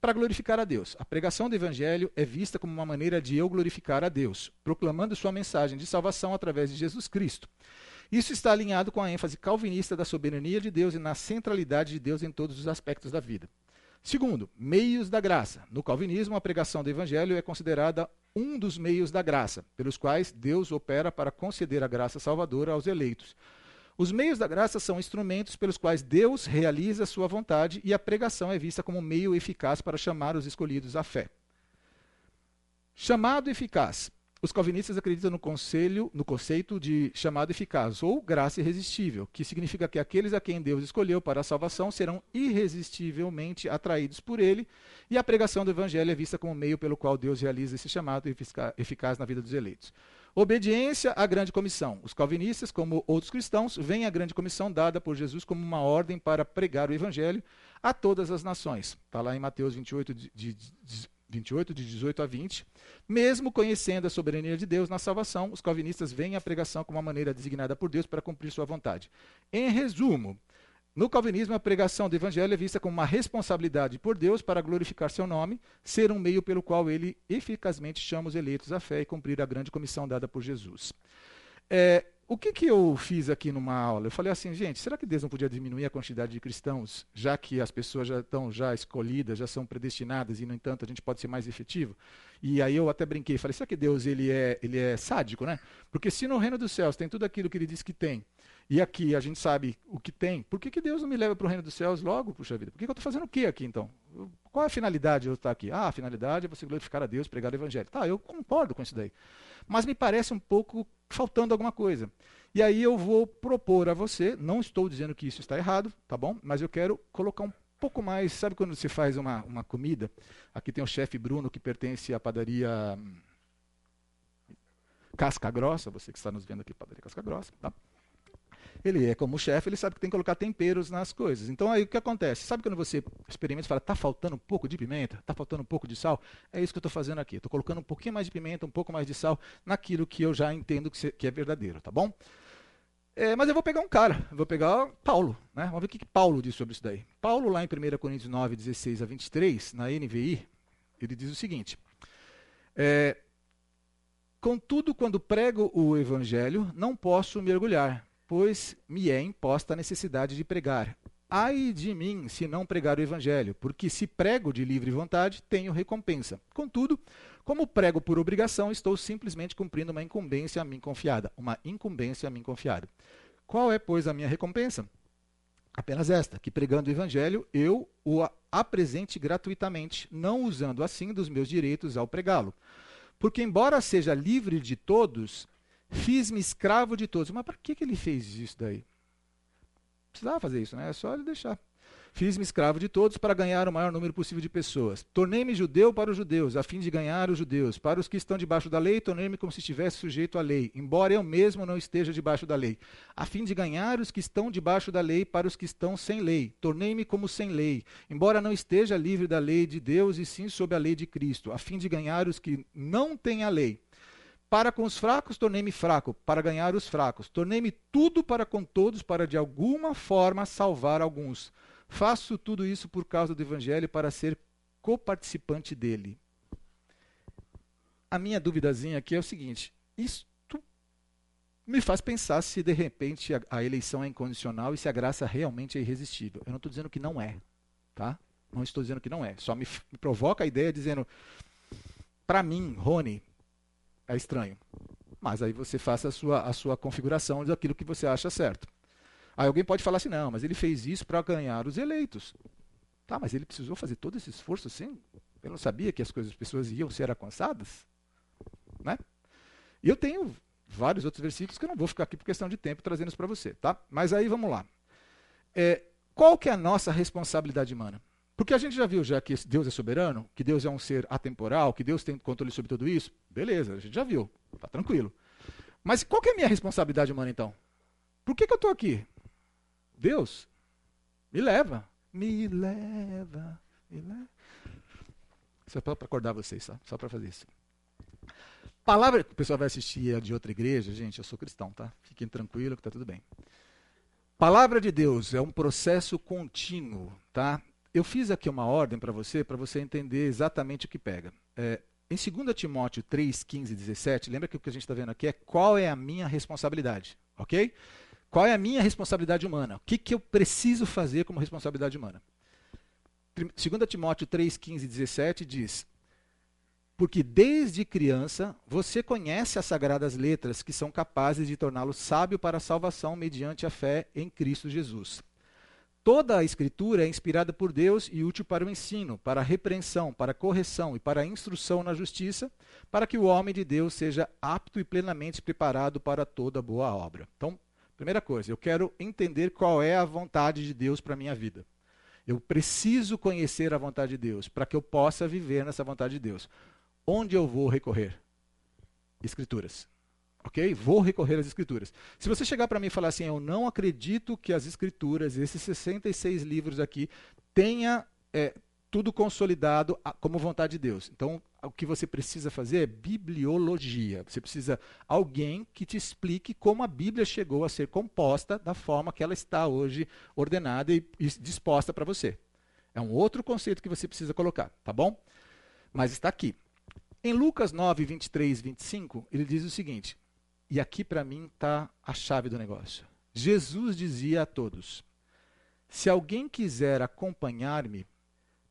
para glorificar a Deus. A pregação do Evangelho é vista como uma maneira de eu glorificar a Deus, proclamando sua mensagem de salvação através de Jesus Cristo. Isso está alinhado com a ênfase calvinista da soberania de Deus e na centralidade de Deus em todos os aspectos da vida. Segundo, meios da graça. No calvinismo, a pregação do Evangelho é considerada um dos meios da graça, pelos quais Deus opera para conceder a graça salvadora aos eleitos, os meios da graça são instrumentos pelos quais Deus realiza a sua vontade e a pregação é vista como meio eficaz para chamar os escolhidos à fé. Chamado eficaz. Os calvinistas acreditam no, conselho, no conceito de chamado eficaz, ou graça irresistível, que significa que aqueles a quem Deus escolheu para a salvação serão irresistivelmente atraídos por ele, e a pregação do evangelho é vista como meio pelo qual Deus realiza esse chamado eficaz na vida dos eleitos. Obediência à grande comissão. Os calvinistas, como outros cristãos, veem a grande comissão dada por Jesus como uma ordem para pregar o evangelho a todas as nações. Está lá em Mateus 28, de, de, de, 28, de 18 a 20. Mesmo conhecendo a soberania de Deus na salvação, os calvinistas veem a pregação como uma maneira designada por Deus para cumprir sua vontade. Em resumo, no calvinismo, a pregação do evangelho é vista como uma responsabilidade por Deus para glorificar seu nome, ser um meio pelo qual ele eficazmente chama os eleitos à fé e cumprir a grande comissão dada por Jesus. É, o que, que eu fiz aqui numa aula? Eu falei assim, gente, será que Deus não podia diminuir a quantidade de cristãos, já que as pessoas já estão já escolhidas, já são predestinadas e, no entanto, a gente pode ser mais efetivo? E aí eu até brinquei, falei, será que Deus ele é, ele é sádico, né? Porque se no reino dos céus tem tudo aquilo que ele diz que tem, e aqui a gente sabe o que tem, por que, que Deus não me leva para o reino dos céus logo, puxa vida? Por que, que eu estou fazendo o que aqui então? Qual é a finalidade de eu estar aqui? Ah, a finalidade é você glorificar a Deus, pregar o evangelho. Tá, eu concordo com isso daí. Mas me parece um pouco faltando alguma coisa. E aí eu vou propor a você, não estou dizendo que isso está errado, tá bom? Mas eu quero colocar um pouco mais. Sabe quando você faz uma, uma comida? Aqui tem o chefe Bruno, que pertence à padaria hum, Casca Grossa, você que está nos vendo aqui, padaria Casca Grossa, tá? Ele é como chefe, ele sabe que tem que colocar temperos nas coisas. Então aí o que acontece? Sabe quando você experimenta e fala, está faltando um pouco de pimenta? Está faltando um pouco de sal? É isso que eu estou fazendo aqui. Estou colocando um pouquinho mais de pimenta, um pouco mais de sal naquilo que eu já entendo que é verdadeiro, tá bom? É, mas eu vou pegar um cara, vou pegar Paulo. Né? Vamos ver o que, que Paulo diz sobre isso daí. Paulo, lá em 1 Coríntios 9, 16 a 23, na NVI, ele diz o seguinte: é, Contudo, quando prego o evangelho, não posso mergulhar, pois me é imposta a necessidade de pregar. Ai de mim se não pregar o evangelho, porque se prego de livre vontade, tenho recompensa. Contudo, como prego por obrigação, estou simplesmente cumprindo uma incumbência a mim confiada. Uma incumbência a mim confiada. Qual é, pois, a minha recompensa? Apenas esta, que pregando o evangelho, eu o apresente gratuitamente, não usando assim dos meus direitos ao pregá-lo. Porque, embora seja livre de todos, fiz-me escravo de todos. Mas para que, que ele fez isso daí? Precisava fazer isso, né? É só ele deixar. Fiz-me escravo de todos para ganhar o maior número possível de pessoas. Tornei-me judeu para os judeus, a fim de ganhar os judeus. Para os que estão debaixo da lei, tornei-me como se estivesse sujeito à lei, embora eu mesmo não esteja debaixo da lei. A fim de ganhar os que estão debaixo da lei para os que estão sem lei. Tornei-me como sem lei, embora não esteja livre da lei de Deus e sim sob a lei de Cristo, a fim de ganhar os que não têm a lei. Para com os fracos, tornei-me fraco, para ganhar os fracos. Tornei-me tudo para com todos, para de alguma forma salvar alguns. Faço tudo isso por causa do Evangelho para ser coparticipante dele. A minha duvidazinha aqui é o seguinte: isto me faz pensar se de repente a, a eleição é incondicional e se a graça realmente é irresistível. Eu não estou dizendo que não é, tá? Não estou dizendo que não é. Só me, me provoca a ideia dizendo, para mim, Rony, é estranho. Mas aí você faça a sua, a sua configuração daquilo que você acha certo. Aí alguém pode falar assim, não, mas ele fez isso para ganhar os eleitos. Tá, mas ele precisou fazer todo esse esforço assim? Eu não sabia que as coisas, as pessoas iam ser alcançadas? Né? E eu tenho vários outros versículos que eu não vou ficar aqui por questão de tempo trazendo para você, tá? Mas aí vamos lá. É, qual que é a nossa responsabilidade humana? Porque a gente já viu já que Deus é soberano, que Deus é um ser atemporal, que Deus tem controle sobre tudo isso. Beleza, a gente já viu, tá tranquilo. Mas qual que é a minha responsabilidade humana então? Por que, que eu estou aqui? Deus, me leva. Me leva. Me leva. Só para acordar vocês, só, só para fazer isso. Palavra. O pessoal vai assistir de outra igreja, gente, eu sou cristão, tá? Fiquem tranquilos que está tudo bem. Palavra de Deus é um processo contínuo, tá? Eu fiz aqui uma ordem para você, para você entender exatamente o que pega. É, em 2 Timóteo 3, 15 e 17, lembra que o que a gente está vendo aqui é qual é a minha responsabilidade, ok? Qual é a minha responsabilidade humana? O que, que eu preciso fazer como responsabilidade humana? 2 Timóteo 3, 15 e 17 diz: Porque desde criança você conhece as sagradas letras que são capazes de torná-lo sábio para a salvação mediante a fé em Cristo Jesus. Toda a Escritura é inspirada por Deus e útil para o ensino, para a repreensão, para a correção e para a instrução na justiça, para que o homem de Deus seja apto e plenamente preparado para toda boa obra. Então, Primeira coisa, eu quero entender qual é a vontade de Deus para a minha vida. Eu preciso conhecer a vontade de Deus para que eu possa viver nessa vontade de Deus. Onde eu vou recorrer? Escrituras. Ok? Vou recorrer às Escrituras. Se você chegar para mim e falar assim, eu não acredito que as Escrituras, esses 66 livros aqui, tenha é, tudo consolidado como vontade de Deus. Então, o que você precisa fazer é bibliologia. Você precisa alguém que te explique como a Bíblia chegou a ser composta da forma que ela está hoje ordenada e, e disposta para você. É um outro conceito que você precisa colocar, tá bom? Mas está aqui. Em Lucas 9, 23 25, ele diz o seguinte, e aqui para mim está a chave do negócio. Jesus dizia a todos: Se alguém quiser acompanhar-me,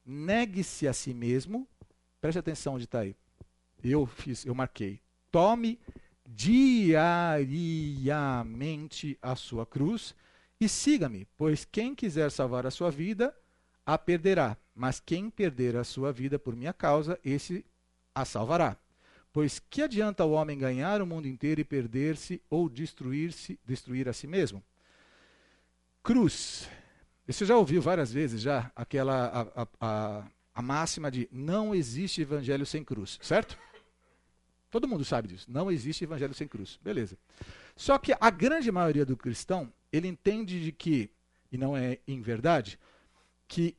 negue-se a si mesmo. Preste atenção onde está aí. Eu fiz, eu marquei. Tome diariamente a sua cruz e siga-me, pois quem quiser salvar a sua vida, a perderá, mas quem perder a sua vida por minha causa, esse a salvará. Pois que adianta o homem ganhar o mundo inteiro e perder-se ou destruir-se, destruir a si mesmo? Cruz. Você já ouviu várias vezes já aquela a, a, a, a máxima de não existe evangelho sem cruz, certo? Todo mundo sabe disso. Não existe evangelho sem cruz. Beleza. Só que a grande maioria do cristão, ele entende de que, e não é em verdade, que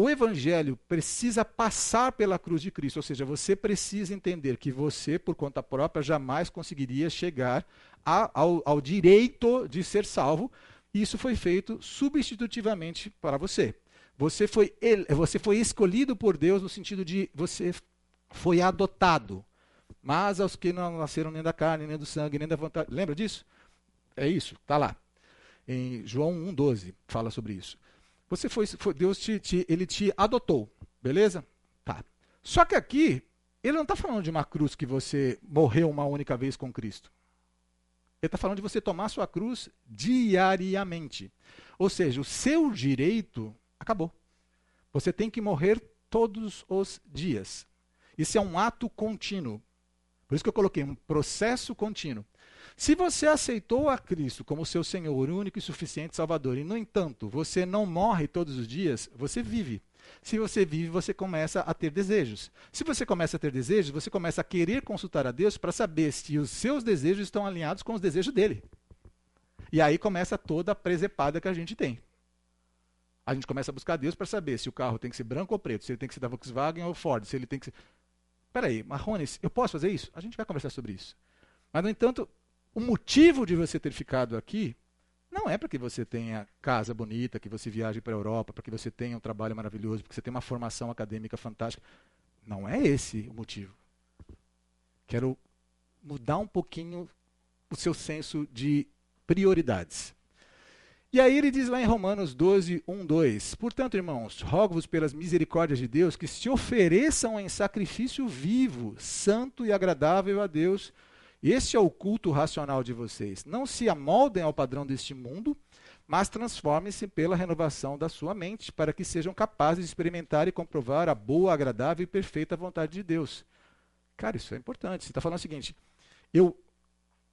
o evangelho precisa passar pela cruz de Cristo, ou seja, você precisa entender que você, por conta própria, jamais conseguiria chegar a, ao, ao direito de ser salvo, isso foi feito substitutivamente para você. Você foi, você foi escolhido por Deus no sentido de você foi adotado. Mas aos que não nasceram nem da carne, nem do sangue, nem da vontade. Lembra disso? É isso, está lá. Em João 1,12 fala sobre isso. Você foi, foi Deus te, te, ele te adotou, beleza? Tá. Só que aqui, ele não está falando de uma cruz que você morreu uma única vez com Cristo. Ele está falando de você tomar sua cruz diariamente. Ou seja, o seu direito acabou. Você tem que morrer todos os dias. Isso é um ato contínuo. Por isso que eu coloquei um processo contínuo. Se você aceitou a Cristo como seu Senhor, único e suficiente Salvador, e no entanto você não morre todos os dias, você vive. Se você vive, você começa a ter desejos. Se você começa a ter desejos, você começa a querer consultar a Deus para saber se os seus desejos estão alinhados com os desejos dele. E aí começa toda a presepada que a gente tem. A gente começa a buscar Deus para saber se o carro tem que ser branco ou preto, se ele tem que ser da Volkswagen ou Ford, se ele tem que ser. Peraí, Marrones, eu posso fazer isso? A gente vai conversar sobre isso. Mas, no entanto, o motivo de você ter ficado aqui não é para que você tenha casa bonita, que você viaje para a Europa, para que você tenha um trabalho maravilhoso, para que você tenha uma formação acadêmica fantástica. Não é esse o motivo. Quero mudar um pouquinho o seu senso de prioridades. E aí ele diz lá em Romanos 12, 1, 2: Portanto, irmãos, rogo-vos pelas misericórdias de Deus que se ofereçam em sacrifício vivo, santo e agradável a Deus. Este é o culto racional de vocês. Não se amoldem ao padrão deste mundo, mas transformem-se pela renovação da sua mente, para que sejam capazes de experimentar e comprovar a boa, agradável e perfeita vontade de Deus. Cara, isso é importante. Você está falando o seguinte: eu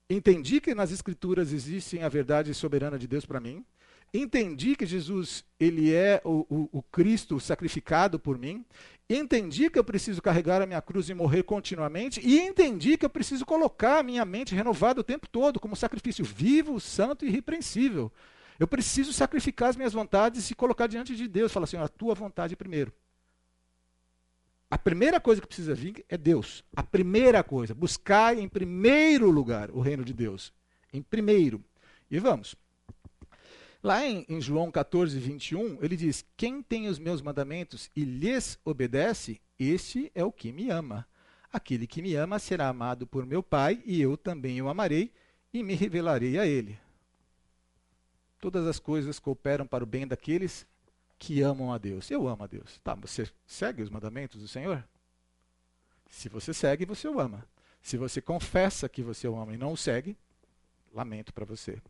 entendi que nas Escrituras existe a verdade soberana de Deus para mim. Entendi que Jesus ele é o, o, o, Cristo sacrificado por mim. Entendi que eu preciso carregar a minha cruz e morrer continuamente. E entendi que eu preciso colocar a minha mente renovada o tempo todo como sacrifício vivo, santo e irrepreensível. Eu preciso sacrificar as minhas vontades e colocar diante de Deus. Falar assim, a tua vontade primeiro. A primeira coisa que precisa vir é Deus. A primeira coisa. Buscar em primeiro lugar o reino de Deus. Em primeiro. E vamos. Lá em, em, João 14, 21, ele diz: Quem tem os meus mandamentos e lhes obedece, esse é o que me ama. Aquele que me ama será amado por meu Pai, e eu também o amarei e me revelarei a ele. Todas as coisas cooperam para o bem daqueles que amam a Deus. Eu amo a Deus. Tá, você segue os mandamentos do Senhor? Se você segue, você o ama. Se você confessa que você o ama e não o segue, lamento para você.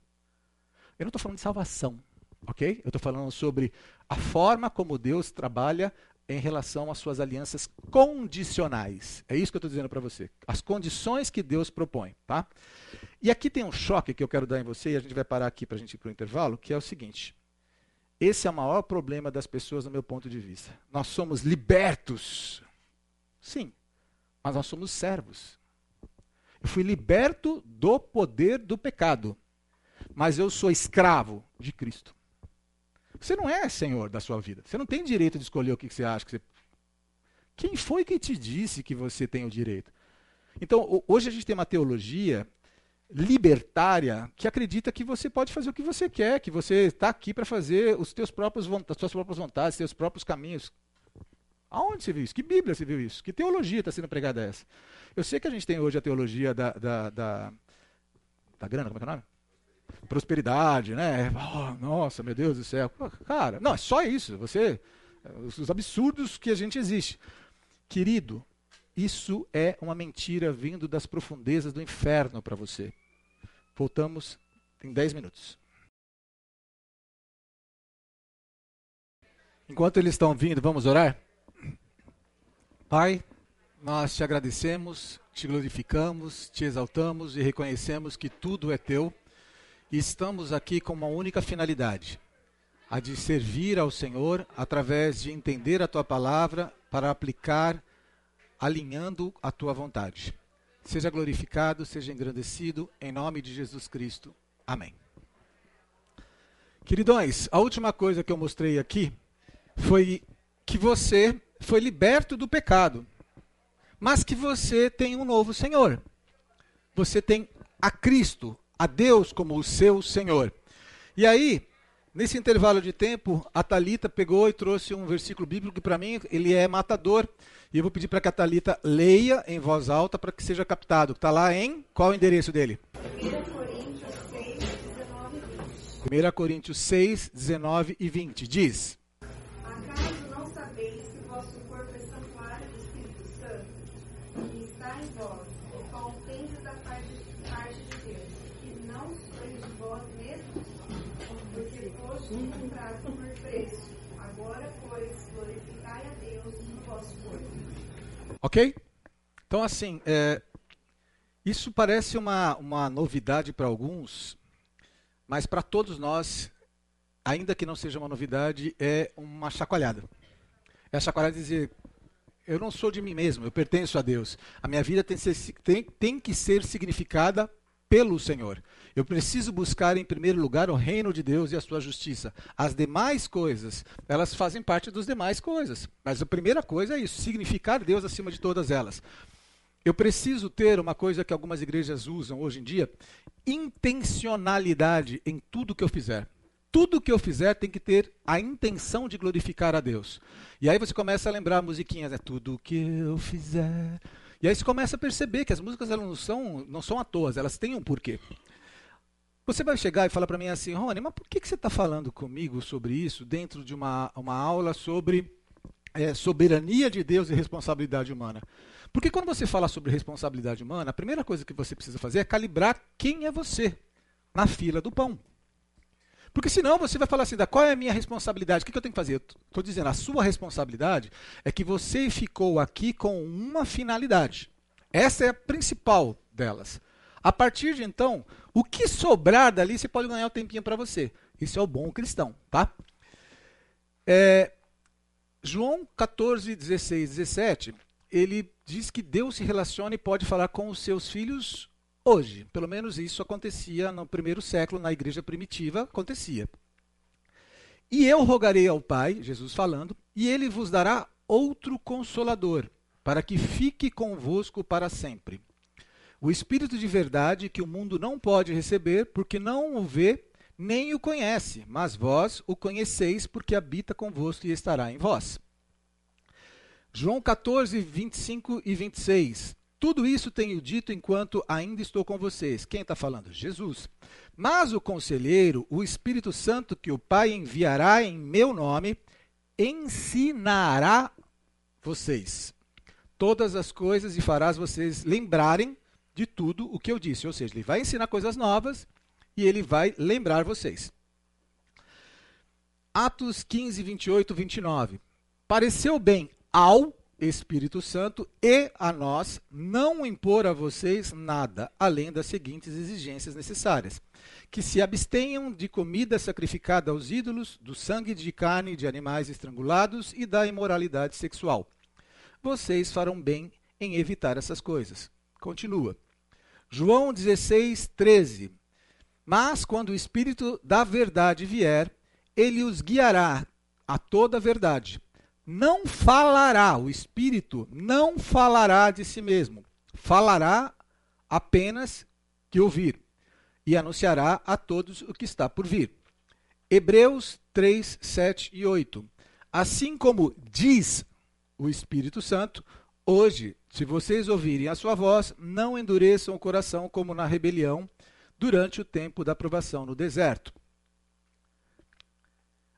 Eu não estou falando de salvação, ok? Eu estou falando sobre a forma como Deus trabalha em relação às suas alianças condicionais. É isso que eu estou dizendo para você. As condições que Deus propõe, tá? E aqui tem um choque que eu quero dar em você, e a gente vai parar aqui para a gente ir para o intervalo, que é o seguinte. Esse é o maior problema das pessoas, no meu ponto de vista. Nós somos libertos. Sim, mas nós somos servos. Eu fui liberto do poder do pecado, mas eu sou escravo de Cristo. Você não é senhor da sua vida. Você não tem direito de escolher o que você acha que você. Quem foi que te disse que você tem o direito? Então, hoje a gente tem uma teologia libertária que acredita que você pode fazer o que você quer, que você está aqui para fazer os teus próprios as suas próprias vontades, os teus próprios caminhos. Aonde você viu isso? Que Bíblia você viu isso? Que teologia está sendo pregada essa? Eu sei que a gente tem hoje a teologia da, da, da, da grana, como é que é o nome? Prosperidade, né? Oh, nossa, meu Deus do céu. Cara, não, é só isso. Você, os absurdos que a gente existe. Querido, Isso é uma mentira vindo das profundezas do inferno para você. Voltamos em 10 minutos. Enquanto eles estão vindo, vamos orar? Pai, nós te agradecemos, te glorificamos, te exaltamos e reconhecemos que tudo é teu. Estamos aqui com uma única finalidade: a de servir ao Senhor através de entender a tua palavra para aplicar, alinhando a tua vontade. Seja glorificado, seja engrandecido, em nome de Jesus Cristo. Amém. Queridões, a última coisa que eu mostrei aqui foi que você foi liberto do pecado, mas que você tem um novo Senhor. Você tem a Cristo, a Deus como o seu Senhor. E aí, nesse intervalo de tempo, a Talita pegou e trouxe um versículo bíblico que para mim ele é matador. E eu vou pedir para que a Talita leia em voz alta para que seja captado. Está lá em qual é o endereço dele? 1 Coríntios 6, 19 e 20. Diz: Ok? Então, assim, é, isso parece uma, uma novidade para alguns, mas para todos nós, ainda que não seja uma novidade, é uma chacoalhada. É a chacoalhada de dizer: eu não sou de mim mesmo, eu pertenço a Deus. A minha vida tem, ser, tem, tem que ser significada pelo Senhor. Eu preciso buscar em primeiro lugar o reino de Deus e a sua justiça. As demais coisas, elas fazem parte das demais coisas. Mas a primeira coisa é isso, significar Deus acima de todas elas. Eu preciso ter uma coisa que algumas igrejas usam hoje em dia, intencionalidade em tudo que eu fizer. Tudo que eu fizer tem que ter a intenção de glorificar a Deus. E aí você começa a lembrar musiquinhas, é tudo que eu fizer e aí você começa a perceber que as músicas elas não são, não são à toa, elas têm um porquê. Você vai chegar e falar para mim assim, Rony, mas por que, que você está falando comigo sobre isso dentro de uma, uma aula sobre é, soberania de Deus e responsabilidade humana? Porque quando você fala sobre responsabilidade humana, a primeira coisa que você precisa fazer é calibrar quem é você na fila do pão. Porque senão você vai falar assim, qual é a minha responsabilidade? O que, eu tenho que fazer? Estou dizendo, a sua responsabilidade é que você ficou aqui com uma finalidade. Essa é a principal delas. A partir de então, o que sobrar dali, você pode ganhar o um tempinho para você. Isso é o bom cristão, tá? É, João 14, 16, 17, ele diz que Deus se relaciona e pode falar com os seus filhos hoje. Pelo menos isso acontecia no primeiro século, na igreja primitiva, acontecia. E eu rogarei ao Pai, Jesus falando, e ele vos dará outro consolador, para que fique convosco para sempre. O Espírito de verdade que o mundo não pode receber, porque não o vê nem o conhece, mas vós o conheceis, porque habita convosco e estará em vós. João 14, 25 e 26. Tudo isso tenho dito enquanto ainda estou com vocês. Quem está falando? Jesus. Mas o conselheiro, o Espírito Santo, que o Pai enviará em meu nome, ensinará vocês todas as coisas e farás vocês lembrarem de tudo o que eu disse. Ou seja, ele vai ensinar coisas novas e ele vai lembrar vocês. Atos 15, 28, 29. Pareceu bem ao Espírito Santo e a nós não impor a vocês nada além das seguintes exigências necessárias: que se abstenham de comida sacrificada aos ídolos, do sangue de carne de animais estrangulados e da imoralidade sexual. Vocês farão bem em evitar essas coisas. Continua. João 16, 13. Mas quando o Espírito da verdade vier, ele os guiará a toda a verdade não falará, o Espírito não falará de si mesmo, falará apenas que ouvir e anunciará a todos o que está por vir. Hebreus 3, 7 e 8. Assim como diz o Espírito Santo, hoje, se vocês ouvirem a sua voz, não endureçam o coração como na rebelião durante o tempo da provação no deserto.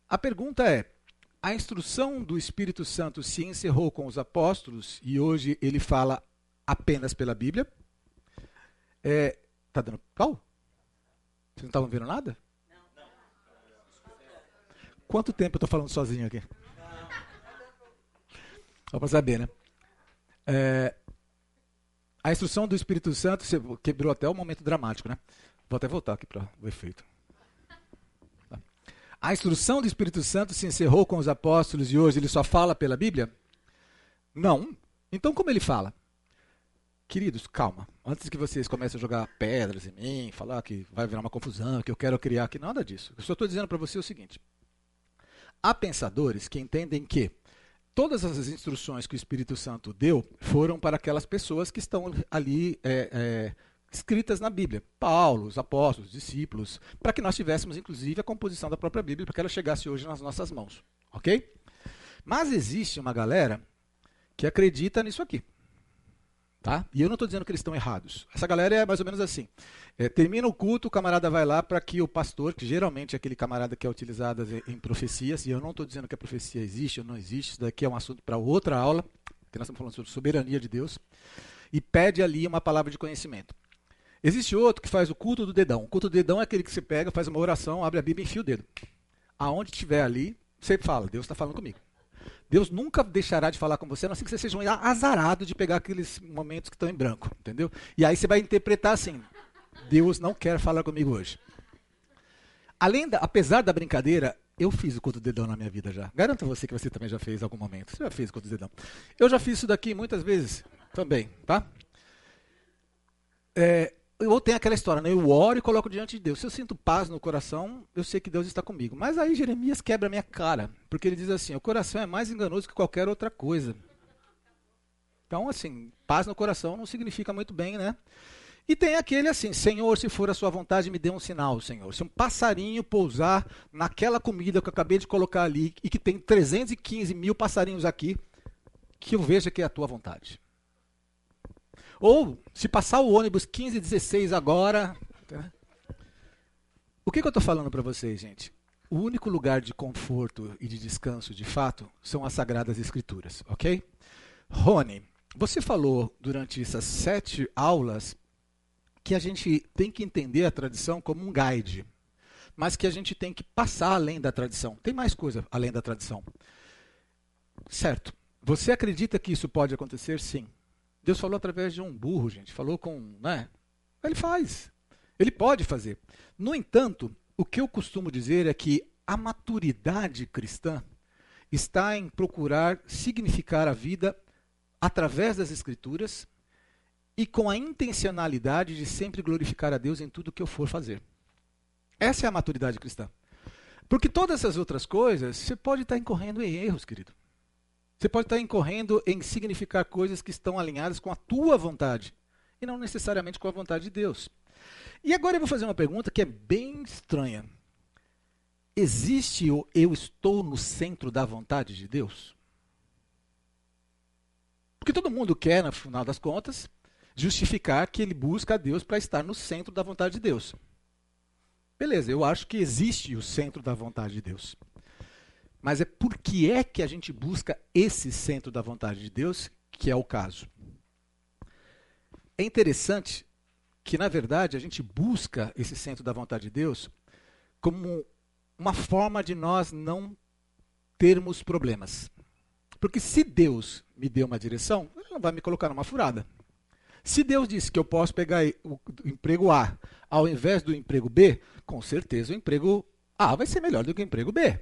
A pergunta é: a instrução do Espírito Santo se encerrou com os apóstolos e hoje ele fala apenas pela Bíblia. É, tá dando pau? Vocês não estavam vendo nada? Quanto tempo eu estou falando sozinho aqui? Só para saber, né? É, a instrução do Espírito Santo quebrou até o momento dramático, né? Vou até voltar aqui para o efeito. Tá. A instrução do Espírito Santo se encerrou com os apóstolos e hoje ele só fala pela Bíblia? Não. Então como ele fala? Queridos, calma. Antes que vocês comecem a jogar pedras em mim, falar que vai virar uma confusão, que eu quero criar aqui, nada disso. Eu só estou dizendo para você o seguinte: há pensadores que entendem que todas as instruções que o Espírito Santo deu foram para aquelas pessoas que estão ali é, é, escritas na Bíblia. Paulo, os apóstolos, os discípulos, para que nós tivéssemos, inclusive, a composição da própria Bíblia, para que ela chegasse hoje nas nossas mãos. Ok? Mas existe uma galera que acredita nisso aqui. Tá? E eu não estou dizendo que eles estão errados. Essa galera é mais ou menos assim. É, termina o culto, o camarada vai lá para que o pastor, que geralmente é aquele camarada que é utilizado em profecias, e eu não estou dizendo que a profecia existe ou não existe, isso daqui é um assunto para outra aula, que nós estamos falando sobre soberania de Deus, e pede ali uma palavra de conhecimento. Existe outro que faz o culto do dedão. O culto do dedão é aquele que você pega, faz uma oração, abre a Bíblia e enfia o dedo. Aonde estiver ali, você fala, Deus está falando comigo. Deus nunca deixará de falar com você, a não ser que você seja um azarado de pegar aqueles momentos que estão em branco, entendeu? E aí você vai interpretar assim: Deus não quer falar comigo hoje. Além da, apesar da brincadeira, eu fiz o culto dedão na minha vida já. Garanto a você que você também já fez em algum momento. Você já fez o culto dedão. Eu já fiz isso daqui muitas vezes também, tá? É, ou tem aquela história, né? Eu oro e coloco diante de Deus. Se eu sinto paz no coração, eu sei que Deus está comigo. Mas aí Jeremias quebra a minha cara, porque ele diz assim: o coração é mais enganoso que qualquer outra coisa. Então, assim, paz no coração não significa muito bem, né? E tem aquele assim: Senhor, se for a sua vontade, me dê um sinal, Senhor. Se um passarinho pousar naquela comida que eu acabei de colocar ali e que tem 315 mil passarinhos aqui, que eu veja que é a tua vontade. Ou, se passar o ônibus 1516 agora. Tá? O que, que eu estou falando para vocês, gente? O único lugar de conforto e de descanso, de fato, são as Sagradas Escrituras, ok? Rony, você falou durante essas sete aulas que a gente tem que entender a tradição como um guide, mas que a gente tem que passar além da tradição. Tem mais coisa além da tradição. Certo. Você acredita que isso pode acontecer? Sim. Deus falou através de um burro, gente. Falou com. Né? Ele faz. Ele pode fazer. No entanto, o que eu costumo dizer é que a maturidade cristã está em procurar significar a vida através das Escrituras e com a intencionalidade de sempre glorificar a Deus em tudo que eu for fazer. Essa é a maturidade cristã. Porque todas essas outras coisas, você pode estar incorrendo em erros, querido. Você pode estar incorrendo em significar coisas que estão alinhadas com a tua vontade e não necessariamente com a vontade de Deus. E agora eu vou fazer uma pergunta que é bem estranha. Existe o eu estou no centro da vontade de Deus? Porque todo mundo quer, no final das contas, justificar que ele busca a Deus para estar no centro da vontade de Deus. Beleza, eu acho que existe o centro da vontade de Deus. Mas é por que é que a gente busca esse centro da vontade de Deus, que é o caso. É interessante que, na verdade, a gente busca esse centro da vontade de Deus como uma forma de nós não termos problemas. Porque se Deus me deu uma direção, ele não vai me colocar numa furada. Se Deus disse que eu posso pegar o emprego A ao invés do emprego B, com certeza o emprego A vai ser melhor do que o emprego B.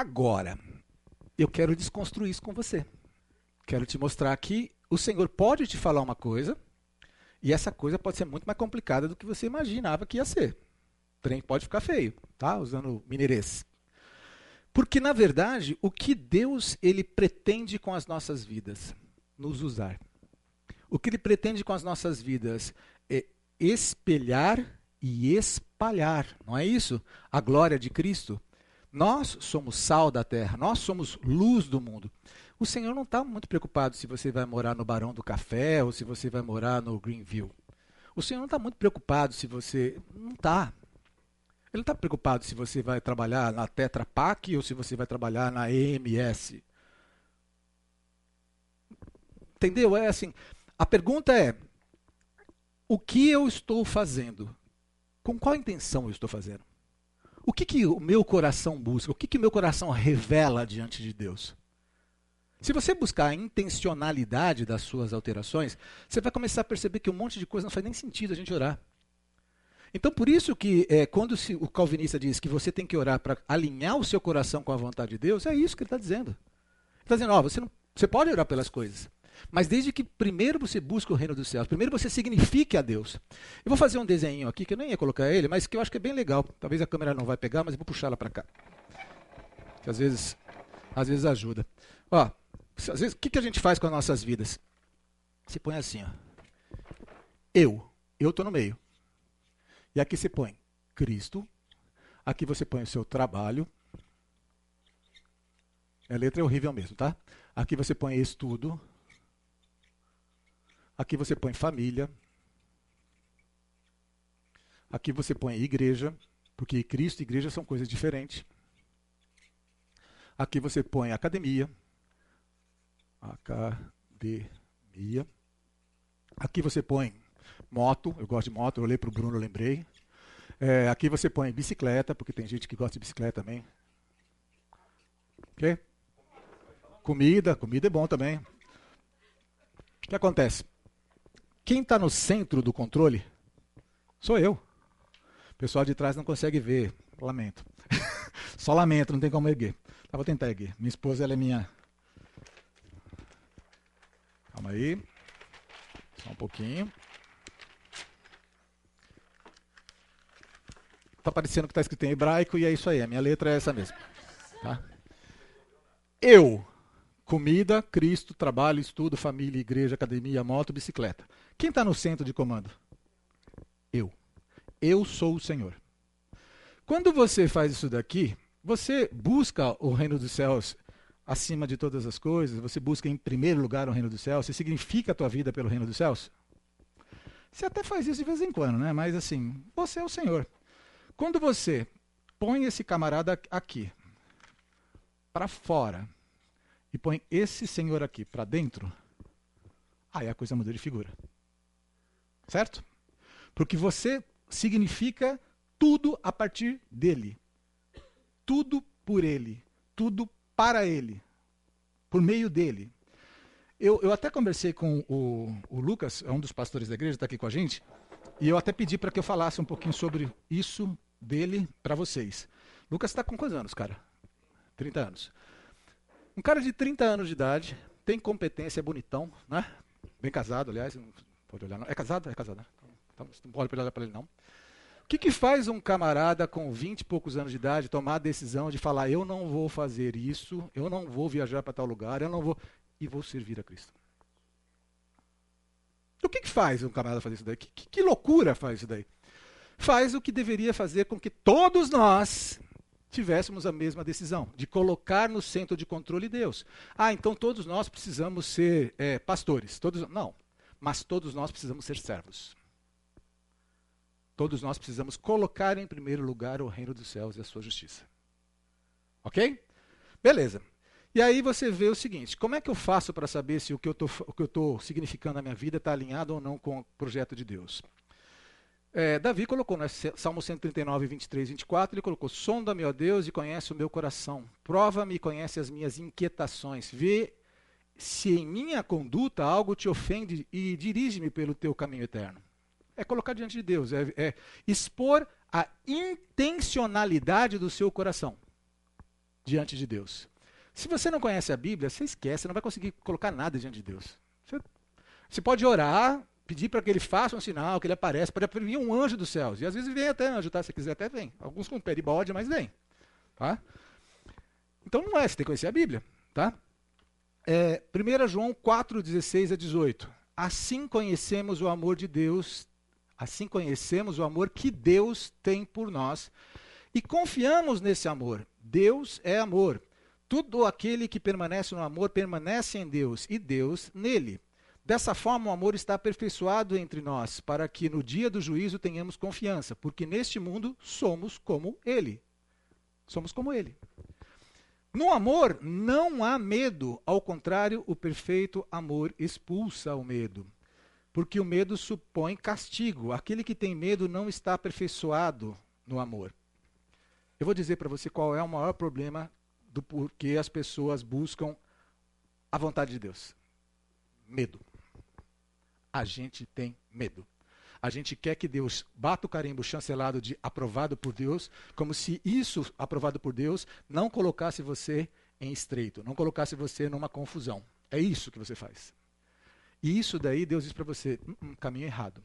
Agora, eu quero desconstruir isso com você. Quero te mostrar que o Senhor pode te falar uma coisa e essa coisa pode ser muito mais complicada do que você imaginava que ia ser. O trem pode ficar feio, tá? Usando mineirês. Porque na verdade, o que Deus ele pretende com as nossas vidas? Nos usar. O que ele pretende com as nossas vidas é espelhar e espalhar, não é isso? A glória de Cristo. Nós somos sal da terra, nós somos luz do mundo. O Senhor não está muito preocupado se você vai morar no Barão do Café ou se você vai morar no Greenville. O Senhor não está muito preocupado se você. Não está. Ele não está preocupado se você vai trabalhar na Tetra Pak ou se você vai trabalhar na EMS. Entendeu? É assim. A pergunta é: o que eu estou fazendo? Com qual intenção eu estou fazendo? O que, que o meu coração busca? O que, que o meu coração revela diante de Deus? Se você buscar a intencionalidade das suas alterações, você vai começar a perceber que um monte de coisa não faz nem sentido a gente orar. Então, por isso que é, quando se, o calvinista diz que você tem que orar para alinhar o seu coração com a vontade de Deus, é isso que ele está dizendo. Ele está dizendo, ó, você, não, você pode orar pelas coisas, mas desde que primeiro você busque o reino dos céus, primeiro você signifique a Deus. Eu vou fazer um desenho aqui, que eu nem ia colocar ele, mas que eu acho que é bem legal. Talvez a câmera não vai pegar, mas eu vou puxá-la para cá. Que às vezes, às vezes ajuda. Ó, às vezes, o que, que a gente faz com as nossas vidas? Você põe assim, ó. Eu. Eu estou no meio. E aqui você põe Cristo. Aqui você põe o seu trabalho. A letra é horrível mesmo, tá? Aqui você põe estudo. Aqui você põe família. Aqui você põe igreja, porque Cristo e igreja são coisas diferentes. Aqui você põe academia. Academia. Aqui você põe moto, eu gosto de moto, eu olhei para o Bruno, lembrei. É, aqui você põe bicicleta, porque tem gente que gosta de bicicleta também. Quê? Comida, comida é bom também. O que acontece? Quem está no centro do controle sou eu. O pessoal de trás não consegue ver. Lamento. Só lamento, não tem como erguer. Tá, vou tentar erguer. Minha esposa ela é minha. Calma aí. Só um pouquinho. Está parecendo que está escrito em hebraico e é isso aí. A minha letra é essa mesmo. Tá? Eu. Comida, Cristo, trabalho, estudo, família, igreja, academia, moto, bicicleta. Quem está no centro de comando? Eu. Eu sou o Senhor. Quando você faz isso daqui, você busca o reino dos céus acima de todas as coisas, você busca em primeiro lugar o reino dos céus, você significa a tua vida pelo reino dos céus? Você até faz isso de vez em quando, né? Mas assim, você é o Senhor. Quando você põe esse camarada aqui para fora e põe esse senhor aqui para dentro, aí a coisa muda de figura. Certo? Porque você significa tudo a partir dele. Tudo por ele. Tudo para ele. Por meio dele. Eu, eu até conversei com o, o Lucas, é um dos pastores da igreja, está aqui com a gente, e eu até pedi para que eu falasse um pouquinho sobre isso dele para vocês. Lucas está com quantos anos, cara? 30 anos. Um cara de 30 anos de idade, tem competência, é bonitão, né? Bem casado, aliás, pode olhar não. É casado? É casado, né? Então, não pode olhar para ele não. O que, que faz um camarada com 20 e poucos anos de idade tomar a decisão de falar, eu não vou fazer isso, eu não vou viajar para tal lugar, eu não vou... E vou servir a Cristo. O que, que faz um camarada fazer isso daí? Que, que, que loucura faz isso daí? faz o que deveria fazer com que todos nós tivéssemos a mesma decisão, de colocar no centro de controle Deus. Ah, então todos nós precisamos ser é, pastores. Todos, não, mas todos nós precisamos ser servos. Todos nós precisamos colocar em primeiro lugar o reino dos céus e a sua justiça. Ok? Beleza. E aí você vê o seguinte: como é que eu faço para saber se o que eu estou significando na minha vida está alinhado ou não com o projeto de Deus? É, Davi colocou, né, Salmo 139, 23 e 24, ele colocou: Sonda-me, ó Deus, e conhece o meu coração. Prova-me e conhece as minhas inquietações. Vê se em minha conduta algo te ofende e dirige-me pelo teu caminho eterno. É colocar diante de Deus, é, é expor a intencionalidade do seu coração diante de Deus. Se você não conhece a Bíblia, você esquece, não vai conseguir colocar nada diante de Deus. Você, você pode orar, pedir para que ele faça um sinal, que ele apareça, para vir um anjo dos céus. E às vezes vem até anjo, tá? Se quiser até vem. Alguns com pé de bode, mas vem. Tá? Então não é, você tem que conhecer a Bíblia. Tá? É, 1 João 4, 16 a 18. Assim conhecemos o amor de Deus, assim conhecemos o amor que Deus tem por nós e confiamos nesse amor. Deus é amor. Tudo aquele que permanece no amor permanece em Deus e Deus nele. Dessa forma, o amor está aperfeiçoado entre nós, para que no dia do juízo tenhamos confiança, porque neste mundo somos como Ele. Somos como Ele. No amor não há medo, ao contrário, o perfeito amor expulsa o medo. Porque o medo supõe castigo. Aquele que tem medo não está aperfeiçoado no amor. Eu vou dizer para você qual é o maior problema do porquê as pessoas buscam a vontade de Deus: medo. A gente tem medo. A gente quer que Deus bata o carimbo chancelado de aprovado por Deus, como se isso, aprovado por Deus, não colocasse você em estreito, não colocasse você numa confusão. É isso que você faz. E isso daí Deus diz para você, um, um caminho errado.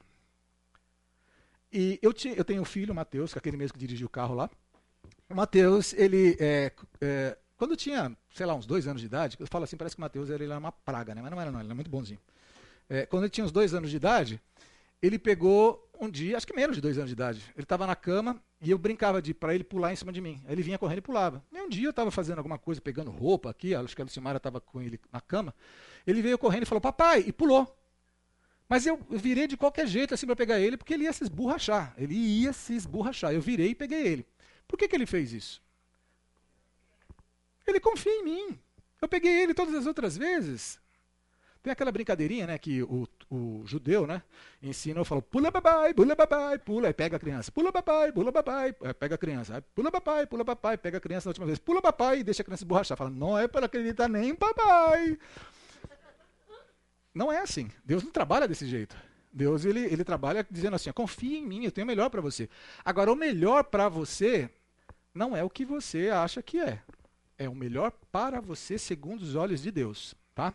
E eu, eu tenho um filho, o Mateus, que é aquele mesmo que dirigiu o carro lá. O Mateus, ele, é, é, quando tinha, sei lá, uns dois anos de idade, eu falo assim, parece que o Mateus ele era uma praga, né? mas não era não, ele era muito bonzinho. É, quando ele tinha uns dois anos de idade, ele pegou um dia, acho que menos de dois anos de idade, ele estava na cama e eu brincava de para ele pular em cima de mim. Aí ele vinha correndo e pulava. E um dia eu estava fazendo alguma coisa, pegando roupa aqui, acho que a Lucimara estava com ele na cama, ele veio correndo e falou, papai, e pulou. Mas eu virei de qualquer jeito assim para pegar ele, porque ele ia se esborrachar. Ele ia se esborrachar. Eu virei e peguei ele. Por que, que ele fez isso? Ele confia em mim. Eu peguei ele todas as outras vezes. Tem aquela brincadeirinha, né, que o, o judeu, né, ensina, eu falo, pula babai, pula babai, pula, aí pega a criança, pula babai, pula babai, pega a criança, aí pula babai, pula babai, pega a criança na última vez, pula babai e deixa a criança borrachar. Fala, não é para acreditar nem em papai. Não é assim. Deus não trabalha desse jeito. Deus ele, ele trabalha dizendo assim: confia em mim, eu tenho o melhor para você. Agora, o melhor para você não é o que você acha que é. É o melhor para você segundo os olhos de Deus. Tá?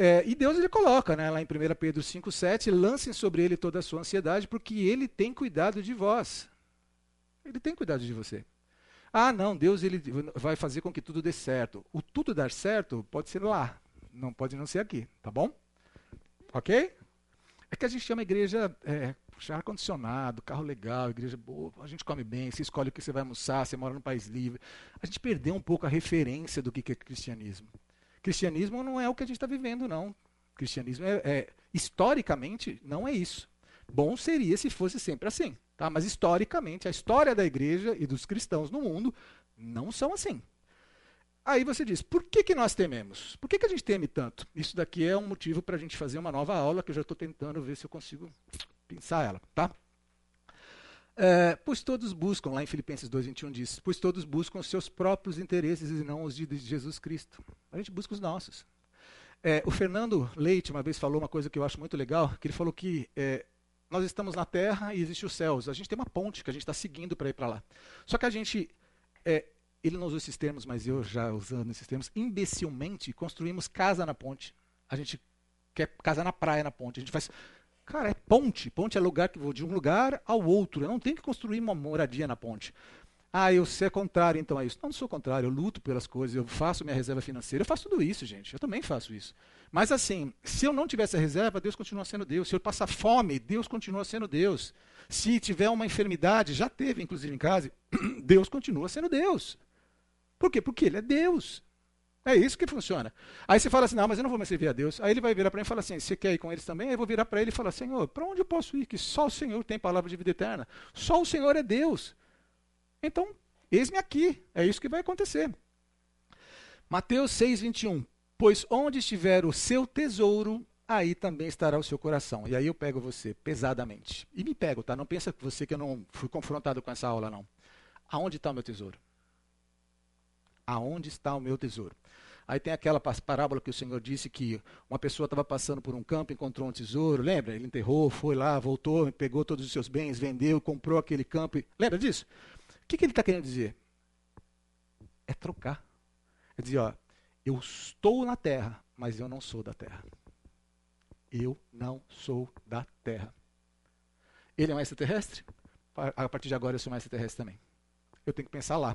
É, e Deus ele coloca, né, lá em 1 Pedro 5,7, lancem sobre ele toda a sua ansiedade, porque ele tem cuidado de vós. Ele tem cuidado de você. Ah, não, Deus ele vai fazer com que tudo dê certo. O tudo dar certo pode ser lá, não pode não ser aqui, tá bom? Ok? É que a gente chama igreja é, ar-condicionado, carro legal, igreja boa, a gente come bem, você escolhe o que você vai almoçar, você mora num país livre. A gente perdeu um pouco a referência do que é cristianismo. Cristianismo não é o que a gente está vivendo, não. Cristianismo é, é, historicamente não é isso. Bom seria se fosse sempre assim, tá? Mas historicamente a história da igreja e dos cristãos no mundo não são assim. Aí você diz, por que, que nós tememos? Por que, que a gente teme tanto? Isso daqui é um motivo para a gente fazer uma nova aula que eu já estou tentando ver se eu consigo pensar ela, tá? É, pois todos buscam, lá em Filipenses 2,21 diz, pois todos buscam os seus próprios interesses e não os de Jesus Cristo. A gente busca os nossos. É, o Fernando Leite uma vez falou uma coisa que eu acho muito legal, que ele falou que é, nós estamos na Terra e existe os céus. A gente tem uma ponte que a gente está seguindo para ir para lá. Só que a gente, é, ele não usou esses termos, mas eu já usando esses termos, imbecilmente construímos casa na ponte. A gente quer casa na praia na ponte. A gente faz Cara, é ponte. Ponte é lugar que vou de um lugar ao outro. Eu não tenho que construir uma moradia na ponte. Ah, eu ser contrário então a isso. Não, não sou contrário, eu luto pelas coisas, eu faço minha reserva financeira, eu faço tudo isso, gente. Eu também faço isso. Mas assim, se eu não tivesse a reserva, Deus continua sendo Deus. Se eu passar fome, Deus continua sendo Deus. Se tiver uma enfermidade, já teve inclusive em casa, Deus continua sendo Deus. Por quê? Porque Ele é Deus. É isso que funciona. Aí você fala assim, não, mas eu não vou mais servir a Deus. Aí ele vai virar para mim e falar assim, você quer ir com eles também? Aí eu vou virar para ele e falar, Senhor, para onde eu posso ir? Que só o Senhor tem palavra de vida eterna. Só o Senhor é Deus. Então, eis-me aqui. É isso que vai acontecer. Mateus 6, 21. Pois onde estiver o seu tesouro, aí também estará o seu coração. E aí eu pego você pesadamente. E me pego, tá? Não pensa você que eu não fui confrontado com essa aula, não. Aonde está o meu tesouro? Aonde está o meu tesouro? Aí tem aquela parábola que o Senhor disse que uma pessoa estava passando por um campo, encontrou um tesouro, lembra? Ele enterrou, foi lá, voltou, pegou todos os seus bens, vendeu, comprou aquele campo. Lembra disso? O que, que ele está querendo dizer? É trocar. É dizer, ó, eu estou na terra, mas eu não sou da terra. Eu não sou da terra. Ele é um extraterrestre? A partir de agora eu sou um extraterrestre também. Eu tenho que pensar lá.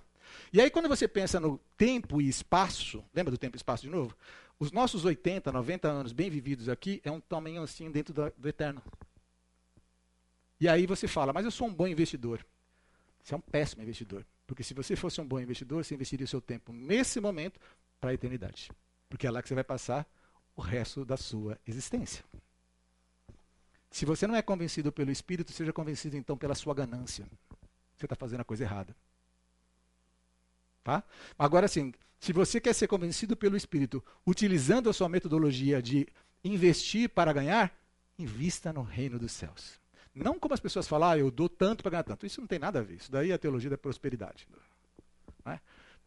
E aí, quando você pensa no tempo e espaço, lembra do tempo e espaço de novo? Os nossos 80, 90 anos bem vividos aqui é um tamanho assim dentro do, do eterno. E aí você fala, mas eu sou um bom investidor. Você é um péssimo investidor. Porque se você fosse um bom investidor, você investiria o seu tempo nesse momento para a eternidade. Porque é lá que você vai passar o resto da sua existência. Se você não é convencido pelo Espírito, seja convencido então pela sua ganância. Você está fazendo a coisa errada. Tá? Agora sim, se você quer ser convencido pelo Espírito, utilizando a sua metodologia de investir para ganhar, invista no reino dos céus. Não como as pessoas falam, ah, eu dou tanto para ganhar tanto. Isso não tem nada a ver. Isso daí é a teologia da prosperidade. Não é?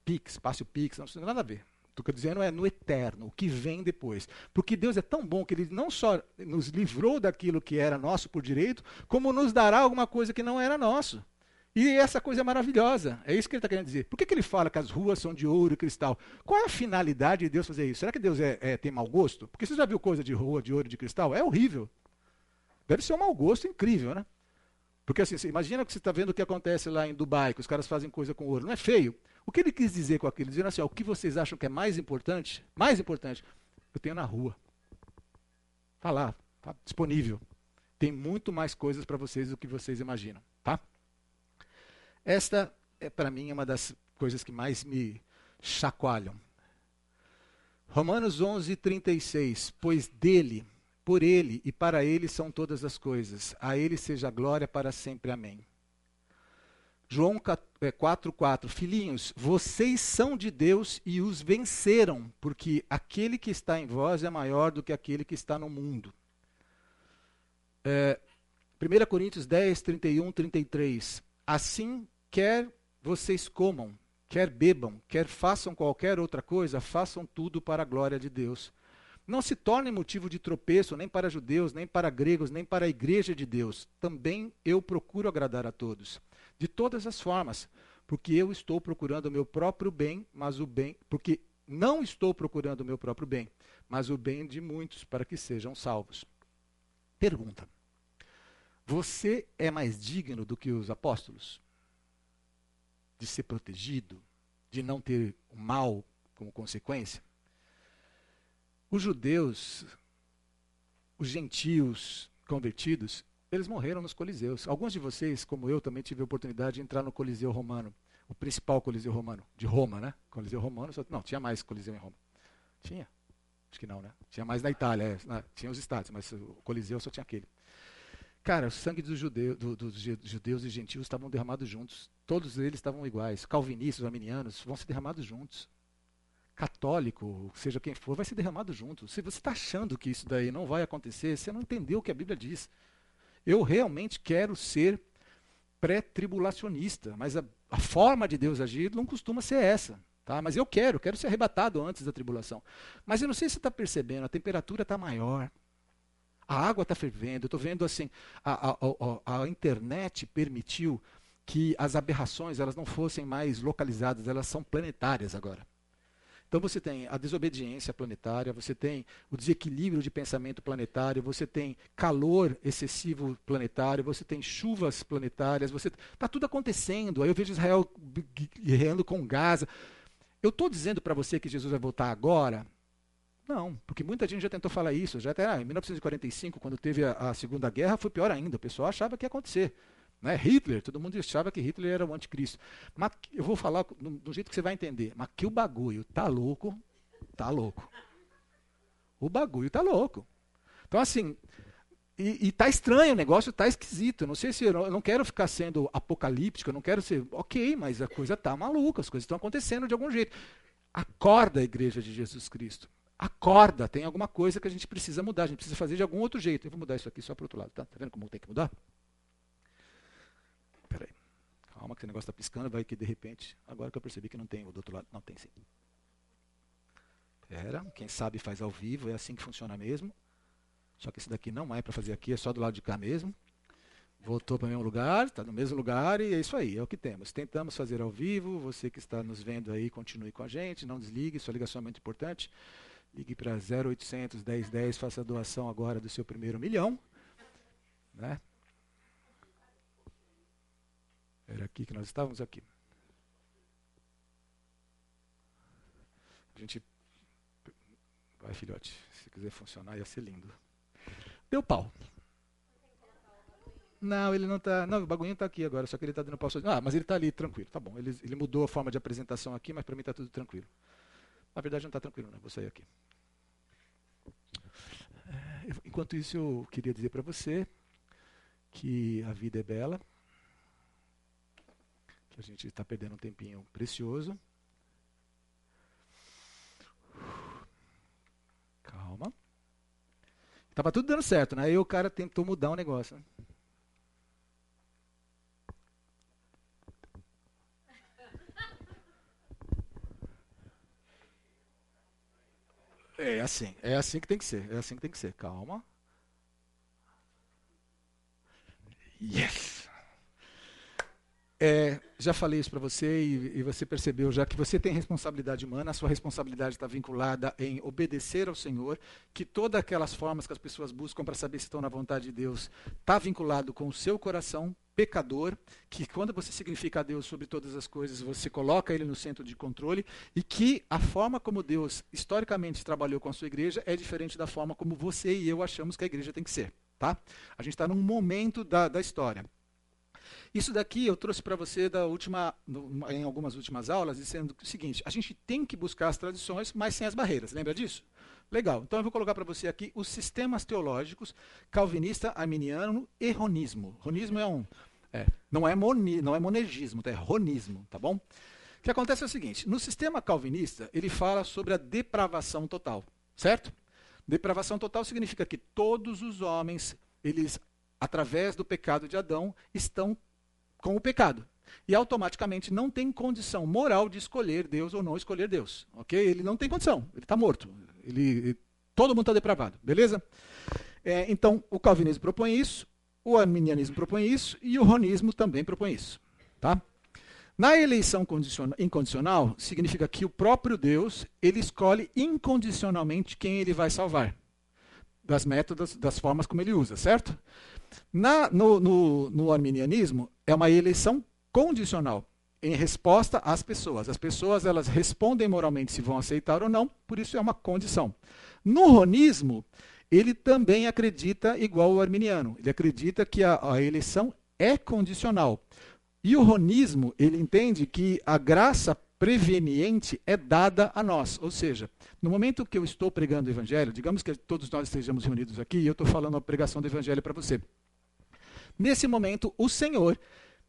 Pix, passe o Pix, não, isso não tem nada a ver. O que eu estou dizendo é no eterno, o que vem depois. Porque Deus é tão bom que Ele não só nos livrou daquilo que era nosso por direito, como nos dará alguma coisa que não era nosso. E essa coisa é maravilhosa. É isso que ele está querendo dizer. Por que, que ele fala que as ruas são de ouro e cristal? Qual é a finalidade de Deus fazer isso? Será que Deus é, é, tem mau gosto? Porque você já viu coisa de rua de ouro e de cristal? É horrível. Deve ser um mau gosto incrível, né? Porque assim, imagina que você está vendo o que acontece lá em Dubai, que os caras fazem coisa com ouro. Não é feio. O que ele quis dizer com aquilo? Dizendo assim, ó, o que vocês acham que é mais importante? Mais importante, eu tenho na rua. Está lá, está disponível. Tem muito mais coisas para vocês do que vocês imaginam? Esta é para mim uma das coisas que mais me chacoalham. Romanos 11:36, pois dele, por ele e para ele são todas as coisas. A ele seja a glória para sempre. Amém. João 4,4: é, Filhinhos, vocês são de Deus e os venceram, porque aquele que está em vós é maior do que aquele que está no mundo. É, 1 Coríntios 10, 31, 33. Assim, quer vocês comam, quer bebam, quer façam qualquer outra coisa, façam tudo para a glória de Deus. Não se torne motivo de tropeço nem para judeus, nem para gregos, nem para a igreja de Deus. Também eu procuro agradar a todos de todas as formas, porque eu estou procurando o meu próprio bem, mas o bem, porque não estou procurando o meu próprio bem, mas o bem de muitos para que sejam salvos. Pergunta: Você é mais digno do que os apóstolos? De ser protegido, de não ter o mal como consequência? Os judeus, os gentios convertidos, eles morreram nos coliseus. Alguns de vocês, como eu, também tive a oportunidade de entrar no Coliseu Romano, o principal Coliseu Romano, de Roma, né? Coliseu Romano, só, não, tinha mais Coliseu em Roma. Tinha? Acho que não, né? Tinha mais na Itália, é, né? tinha os estádios, mas o Coliseu só tinha aquele. Cara, o sangue dos judeus, do, dos judeus e gentios estavam derramados juntos. Todos eles estavam iguais. Calvinistas, arminianos, vão ser derramados juntos. Católico, seja quem for, vai ser derramado junto. Se você está achando que isso daí não vai acontecer, você não entendeu o que a Bíblia diz. Eu realmente quero ser pré-tribulacionista, mas a, a, forma de Deus agir não costuma ser essa. Tá? Mas eu quero, quero ser arrebatado antes da tribulação. Mas eu não sei se você está percebendo, a temperatura está maior. A água está fervendo. Eu estou vendo assim, a, a, a, a internet permitiu que as aberrações elas não fossem mais localizadas, elas são planetárias agora. Então você tem a desobediência planetária, você tem o desequilíbrio de pensamento planetário, você tem calor excessivo planetário, você tem chuvas planetárias, você está tudo acontecendo. Aí eu vejo Israel guerreando com Gaza. Eu estou dizendo para você que Jesus vai voltar agora? Não, porque muita gente já tentou falar isso. Já até ah, em 1945, quando teve a, a Segunda Guerra, foi pior ainda. O pessoal achava que ia acontecer. Né? Hitler, todo mundo achava que Hitler era o anticristo. Mas eu vou falar do, do jeito que você vai entender. Mas que o bagulho tá louco, tá louco. O bagulho tá louco. Então, assim, e, e tá estranho, o negócio tá esquisito. Não sei se eu não, eu não quero ficar sendo apocalíptico, eu não quero ser. Ok, mas a coisa tá maluca, as coisas estão acontecendo de algum jeito. Acorda a igreja de Jesus Cristo. Acorda, tem alguma coisa que a gente precisa mudar, a gente precisa fazer de algum outro jeito. Eu vou mudar isso aqui só para o outro lado, tá? Tá vendo como tem que mudar? Calma que esse negócio está piscando, vai que de repente, agora que eu percebi que não tem o do outro lado. Não, tem sim. Era, quem sabe faz ao vivo, é assim que funciona mesmo. Só que esse daqui não é para fazer aqui, é só do lado de cá mesmo. Voltou para o mesmo lugar, está no mesmo lugar e é isso aí, é o que temos. Tentamos fazer ao vivo, você que está nos vendo aí, continue com a gente, não desligue, sua ligação é muito importante. Ligue para 0800 1010, faça a doação agora do seu primeiro milhão. Né? Era aqui que nós estávamos aqui. A gente. Vai, filhote. Se quiser funcionar, ia ser lindo. Deu pau. Não, ele não está. Não, o bagulho está aqui agora, só que ele está dando pau. Ah, mas ele está ali, tranquilo. Tá bom. Ele, ele mudou a forma de apresentação aqui, mas para mim está tudo tranquilo. Na verdade, não está tranquilo, não. Vou sair aqui. enquanto isso, eu queria dizer para você que a vida é bela, que a gente está perdendo um tempinho precioso. Calma. Tava tudo dando certo, né? Aí o cara tentou mudar o um negócio. Né? É assim, é assim que tem que ser, é assim que tem que ser. Calma. Yes! É, já falei isso para você e, e, você percebeu já que você tem responsabilidade humana, a sua responsabilidade está vinculada em obedecer ao Senhor, que todas aquelas formas que as pessoas buscam para saber se estão na vontade de Deus está vinculado com o seu coração pecador, que quando você significa a Deus sobre todas as coisas, você coloca ele no centro de controle e que a forma como Deus historicamente trabalhou com a sua igreja é diferente da forma como você e eu achamos que a igreja tem que ser. Tá? A gente está num momento da, da história. Isso daqui eu trouxe para você da última, em algumas últimas aulas, dizendo o seguinte: a gente tem que buscar as tradições, mas sem as barreiras. Lembra disso? Legal. Então eu vou colocar para você aqui os sistemas teológicos calvinista, arminiano e ronismo. Ronismo é um. É, não, é moni, não é monergismo, tá? é ronismo, tá bom? O que acontece é o seguinte: no sistema calvinista, ele fala sobre a depravação total, certo? Depravação total significa que todos os homens, eles, através do pecado de Adão, estão com o pecado. E automaticamente não tem condição moral de escolher Deus ou não escolher Deus. Ok? Ele não tem condição, ele está morto. Ele, todo mundo está depravado, beleza? É, então, o calvinismo propõe isso, o arminianismo propõe isso e o ronismo também propõe isso. Tá? Na eleição incondicional, significa que o próprio Deus ele escolhe incondicionalmente quem ele vai salvar. Das métodos, das formas como ele usa, certo? Na, no, no, no arminianismo, é uma eleição condicional em resposta às pessoas. As pessoas elas respondem moralmente se vão aceitar ou não, por isso é uma condição. No ronismo, ele também acredita igual o arminiano. Ele acredita que a, a eleição é condicional. E o ronismo, ele entende que a graça preveniente é dada a nós. Ou seja, no momento que eu estou pregando o evangelho, digamos que todos nós estejamos reunidos aqui e eu estou falando a pregação do evangelho para você. Nesse momento, o Senhor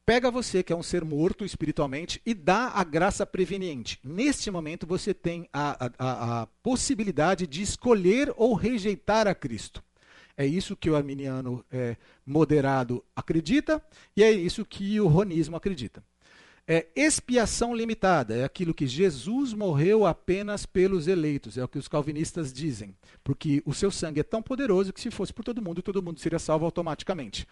pega você, que é um ser morto espiritualmente, e dá a graça preveniente. Neste momento, você tem a, a, a possibilidade de escolher ou rejeitar a Cristo. É isso que o arminiano é, moderado acredita e é isso que o ronismo acredita. É expiação limitada, é aquilo que Jesus morreu apenas pelos eleitos, é o que os calvinistas dizem, porque o seu sangue é tão poderoso que se fosse por todo mundo, todo mundo seria salvo automaticamente.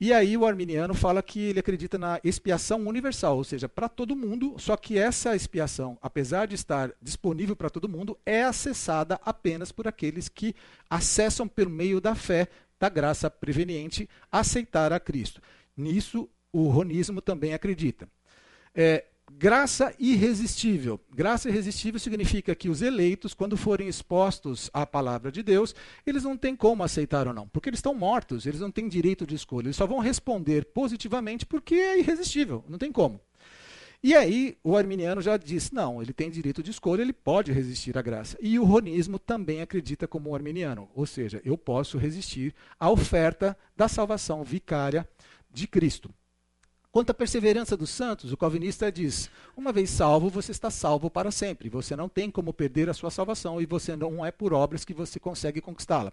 E aí o arminiano fala que ele acredita na expiação universal, ou seja, para todo mundo, só que essa expiação, apesar de estar disponível para todo mundo, é acessada apenas por aqueles que acessam por meio da fé, da graça preveniente, aceitar a Cristo. Nisso o ronismo também acredita. É, Graça irresistível. Graça irresistível significa que os eleitos, quando forem expostos à palavra de Deus, eles não têm como aceitar ou não, porque eles estão mortos, eles não têm direito de escolha. Eles só vão responder positivamente porque é irresistível, não tem como. E aí o arminiano já diz, não, ele tem direito de escolha, ele pode resistir à graça. E o ronismo também acredita como o arminiano, ou seja, eu posso resistir à oferta da salvação vicária de Cristo. Quanto à perseverança dos santos, o calvinista diz: uma vez salvo, você está salvo para sempre. Você não tem como perder a sua salvação e você não é por obras que você consegue conquistá-la.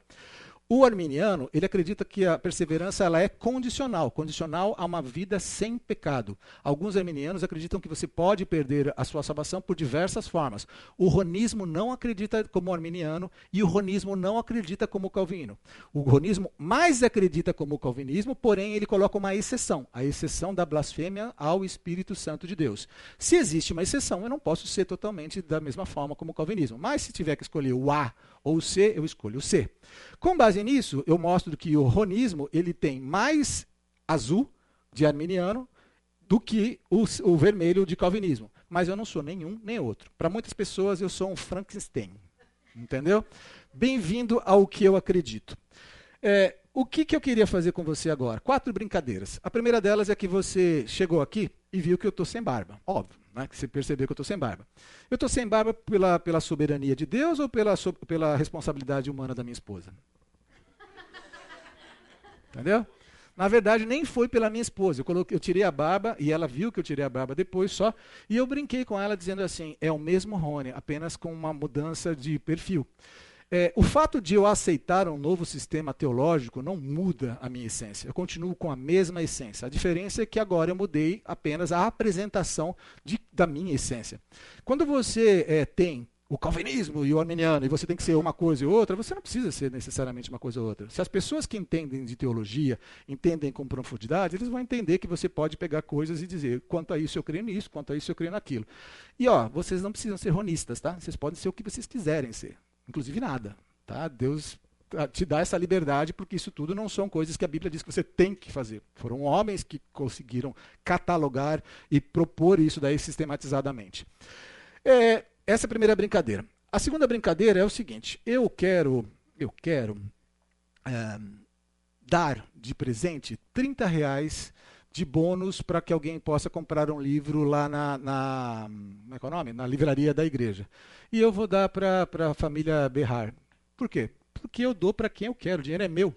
O arminiano, ele acredita que a perseverança ela é condicional, condicional a uma vida sem pecado. Alguns arminianos acreditam que você pode perder a sua salvação por diversas formas. O ronismo não acredita como arminiano e o ronismo não acredita como calvino. O ronismo mais acredita como o calvinismo, porém ele coloca uma exceção, a exceção da blasfêmia ao Espírito Santo de Deus. Se existe uma exceção, eu não posso ser totalmente da mesma forma como o calvinismo. Mas se tiver que escolher o A ou o C, eu escolho o C. Com base nisso, eu mostro que o ronismo ele tem mais azul de arminiano do que o, o vermelho de calvinismo. Mas eu não sou nenhum nem outro. Para muitas pessoas, eu sou um Frankenstein. Entendeu? Bem-vindo ao que eu acredito. É, o que, que eu queria fazer com você agora? Quatro brincadeiras. A primeira delas é que você chegou aqui e viu que eu estou sem barba. Óbvio né, que você percebeu que eu estou sem barba. Eu estou sem barba pela, pela soberania de Deus ou pela, so, pela responsabilidade humana da minha esposa? Entendeu? Na verdade, nem foi pela minha esposa. Eu, coloquei, eu tirei a barba e ela viu que eu tirei a barba depois só. E eu brinquei com ela dizendo assim: é o mesmo Rony, apenas com uma mudança de perfil. É, o fato de eu aceitar um novo sistema teológico não muda a minha essência. Eu continuo com a mesma essência. A diferença é que agora eu mudei apenas a apresentação de, da minha essência. Quando você é, tem o calvinismo e o arminiano, e você tem que ser uma coisa e outra, você não precisa ser necessariamente uma coisa ou outra. Se as pessoas que entendem de teologia entendem com profundidade, eles vão entender que você pode pegar coisas e dizer, quanto a isso eu creio nisso, quanto a isso eu creio naquilo. E ó, vocês não precisam ser ronistas, tá? Vocês podem ser o que vocês quiserem ser inclusive nada. Tá? Deus te dá essa liberdade porque isso tudo não são coisas que a Bíblia diz que você tem que fazer. Foram homens que conseguiram catalogar e propor isso daí sistematizadamente. É, essa é a primeira brincadeira. A segunda brincadeira é o seguinte: eu quero, eu quero é, dar de presente 30 reais de bônus para que alguém possa comprar um livro lá na, na, como é que é o nome? na livraria da igreja. E eu vou dar para a família Berrar. Por quê? Porque eu dou para quem eu quero, o dinheiro é meu.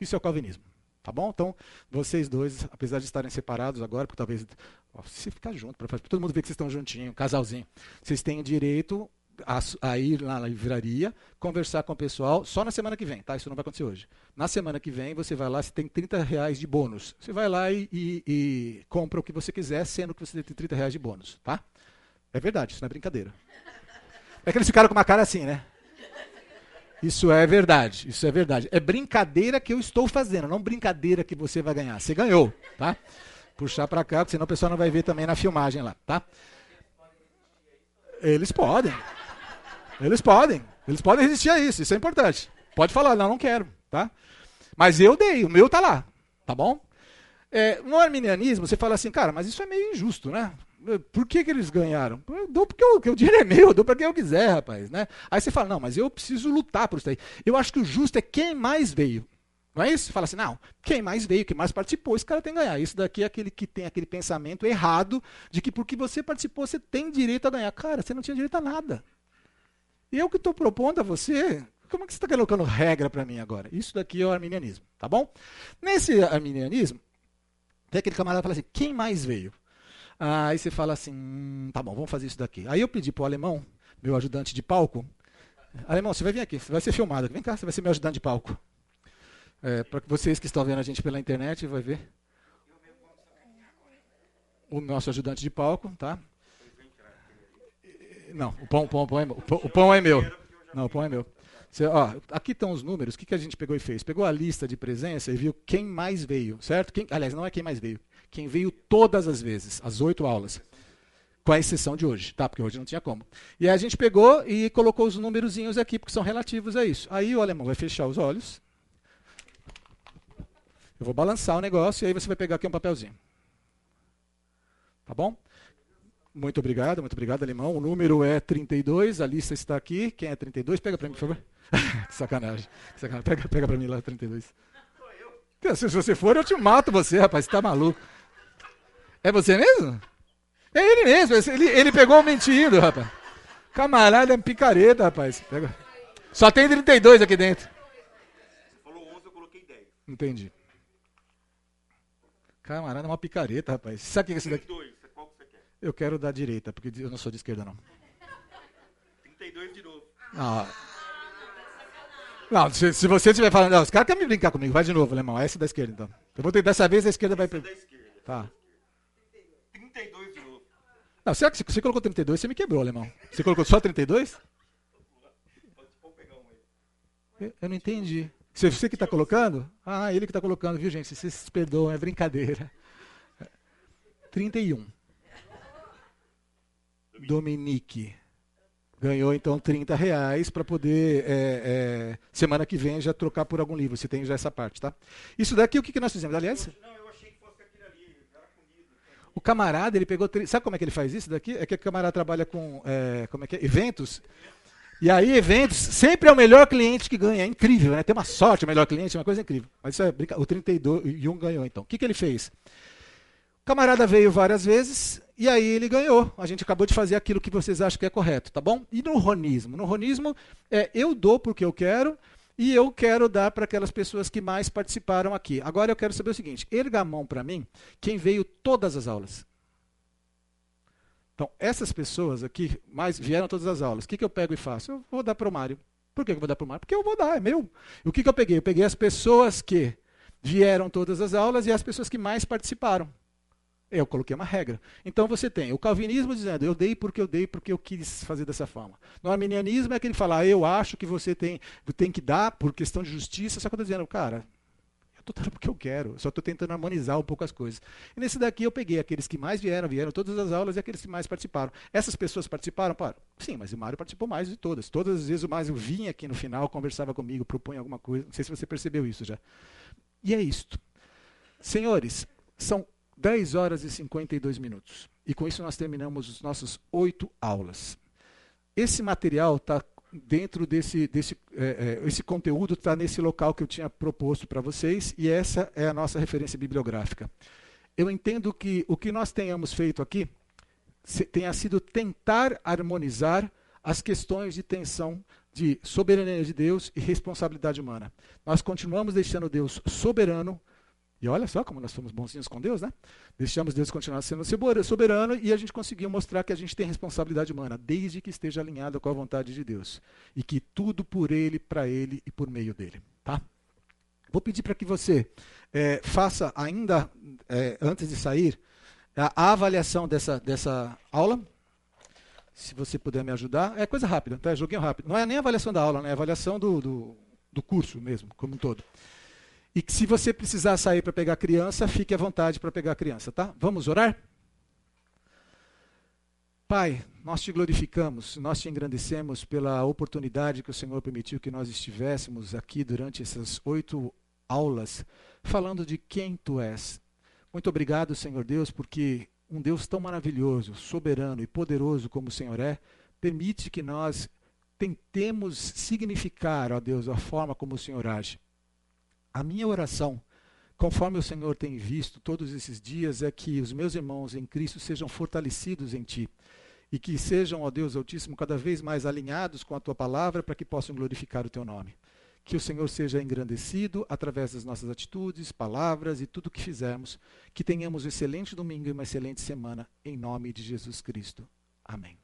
Isso é o calvinismo. Tá bom? Então, vocês dois, apesar de estarem separados agora, porque talvez. Ó, se ficar junto, para todo mundo ver que vocês estão juntinhos, casalzinho, vocês têm direito a, a, ir lá na livraria, conversar com o pessoal, só na semana que vem, tá? Isso não vai acontecer hoje. Na semana que vem, você vai lá, você tem 30 reais de bônus. Você vai lá e, e, e compra o que você quiser, sendo que você tem 30 reais de bônus, tá? É verdade, isso não é brincadeira. É que eles ficaram com uma cara assim, né? Isso é verdade, isso é verdade. É brincadeira que eu estou fazendo, não brincadeira que você vai ganhar. Você ganhou, tá? Puxar para cá, porque senão o pessoal não vai ver também na filmagem lá, tá? Eles podem. Eles podem. Eles podem resistir a isso, isso é importante. Pode falar, não, não quero, tá? Mas eu dei, o meu tá lá, tá bom? É, no arminianismo, você fala assim, cara, mas isso é meio injusto, né? Por que, que eles ganharam? Eu dou porque, eu, porque o dinheiro é meu, eu dou para quem eu quiser, rapaz. Né? Aí você fala, não, mas eu preciso lutar por isso aí. Eu acho que o justo é quem mais veio. Não é isso? Você fala assim, não, quem mais veio, quem mais participou, esse cara tem que ganhar. Isso daqui é aquele que tem aquele pensamento errado de que porque você participou, você tem direito a ganhar. Cara, você não tinha direito a nada. E eu que estou propondo a você, como é que você está colocando regra para mim agora? Isso daqui é o arminianismo, tá bom? Nesse arminianismo, tem aquele camarada que fala assim, quem mais veio? Aí você fala assim, hum, tá bom, vamos fazer isso daqui. Aí eu pedi para o alemão, meu ajudante de palco, alemão, você vai vir aqui, você vai ser filmado, vem cá, você vai ser meu ajudante de palco. É, para vocês que estão vendo a gente pela internet, vai ver. O nosso ajudante de palco, tá? Não, o pão, pão, pão, é, o pão é meu. Não, o pão é meu. Você, ó, aqui estão os números. O que, que a gente pegou e fez? Pegou a lista de presença e viu quem mais veio, certo? Quem, aliás, não é quem mais veio. Quem veio todas as vezes, as oito aulas. Com a exceção de hoje, tá? Porque hoje não tinha como. E aí a gente pegou e colocou os númerozinhos aqui, porque são relativos a isso. Aí o alemão vai fechar os olhos. Eu vou balançar o negócio e aí você vai pegar aqui um papelzinho. Tá bom? Muito obrigado, muito obrigado, Alemão. O número é 32, a lista está aqui. Quem é 32? Pega para mim, por favor. que sacanagem. Que sacanagem. Pega, pega para mim lá, 32. Se você for, eu te mato você, rapaz. Você tá maluco. É você mesmo? É ele mesmo. Ele, ele pegou o mentindo, rapaz. Camarada é picareta, rapaz. Pega. Só tem 32 aqui dentro. Você falou 11, eu coloquei 10. Entendi. Camarada é uma picareta, rapaz. Sabe o que é esse daqui? 32. Eu quero da direita, porque eu não sou de esquerda, não. 32 de novo. Não, não se, se você estiver falando, não, os caras querem me brincar comigo, vai de novo, alemão. Essa é da esquerda, então. Eu vou ter, dessa vez a esquerda vai. Essa é da esquerda. Tá. 32 de novo. Não, será que você, você colocou 32? Você me quebrou, alemão. Você colocou só 32? Pode pegar um aí. Eu, não entendi. Você, você que está colocando? Ah, ele que está colocando, viu, gente? Vocês se perdoam, é brincadeira. 31. Dominique. Ganhou então 30 reais para poder, é, é, semana que vem, já trocar por algum livro. Você tem já essa parte, tá? Isso daqui, o que, que nós fizemos? Aliás. Não, eu achei que fosse aquilo ali. O camarada, ele pegou. Sabe como é que ele faz isso daqui? É que o camarada trabalha com. É, como é que é? Eventos. E aí, eventos, sempre é o melhor cliente que ganha. É incrível, né? Tem uma sorte, o melhor cliente, uma coisa incrível. Mas isso é o 32 e um ganhou, então. O que, que ele fez? O camarada veio várias vezes e aí ele ganhou. A gente acabou de fazer aquilo que vocês acham que é correto, tá bom? E no ronismo? No ronismo, é, eu dou porque eu quero E eu quero dar para aquelas pessoas que mais participaram aqui. Agora eu quero saber o seguinte: erga a mão para mim quem veio todas as aulas. Então, essas pessoas aqui mais vieram todas as aulas. O que, que eu pego e faço? Eu vou dar para o Mário. Por que eu vou dar para o Mário? Porque eu vou dar, é meu. E o que, que eu peguei? Eu peguei as pessoas que vieram todas as aulas e as pessoas que mais participaram. Eu coloquei uma regra. Então você tem o calvinismo dizendo, eu dei porque eu dei, porque eu quis fazer dessa forma. No arminianismo é aquele falar, ah, eu acho que você tem, tem que dar por questão de justiça, só que eu estou dizendo, cara, eu estou dando porque eu quero, só estou tentando harmonizar um pouco as coisas. E nesse daqui eu peguei aqueles que mais vieram, vieram todas as aulas e aqueles que mais participaram. Essas pessoas participaram? Para. Sim, mas o Mário participou mais de todas. Todas as vezes o Mário vinha aqui no final, conversava comigo, propunha alguma coisa. Não sei se você percebeu isso já. E é isto. Senhores, são 10 horas e 52 minutos. E com isso nós terminamos as nossas oito aulas. Esse material está dentro desse, desse é, é, esse conteúdo está nesse local que eu tinha proposto para vocês e essa é a nossa referência bibliográfica. Eu entendo que o que nós tenhamos feito aqui tenha sido tentar harmonizar as questões de tensão de soberania de Deus e responsabilidade humana. Nós continuamos deixando Deus soberano, e olha só como nós somos bonzinhos com Deus, né? Deixamos Deus continuar sendo soberano e a gente conseguiu mostrar que a gente tem responsabilidade humana, desde que esteja alinhado com a vontade de Deus. E que tudo por Ele, para Ele e por meio dele. Tá? Vou pedir para que você é, faça ainda, é, antes de sair, a, avaliação dessa, dessa aula. Se você puder me ajudar. É coisa rápida, tá? Joguinho rápido. Não é nem a avaliação da aula, né? é a avaliação do, do, do curso mesmo, como um todo. E que se você precisar sair para pegar a criança, fique à vontade para pegar a criança, tá? Vamos orar? Pai, nós te glorificamos, nós te engrandecemos pela oportunidade que o Senhor permitiu que nós estivéssemos aqui durante essas oito aulas, falando de quem tu és. Muito obrigado, Senhor Deus, porque um Deus tão maravilhoso, soberano e poderoso como o Senhor é, permite que nós tentemos significar, ó Deus, a forma como o Senhor age. A minha oração, conforme o Senhor tem visto todos esses dias, é que os meus irmãos em Cristo sejam fortalecidos em Ti e que sejam, ó Deus Altíssimo, cada vez mais alinhados com a Tua palavra para que possam glorificar o Teu nome. Que o Senhor seja engrandecido através das nossas atitudes, palavras e tudo o que fizermos. Que tenhamos um excelente domingo e uma excelente semana, em nome de Jesus Cristo. Amém.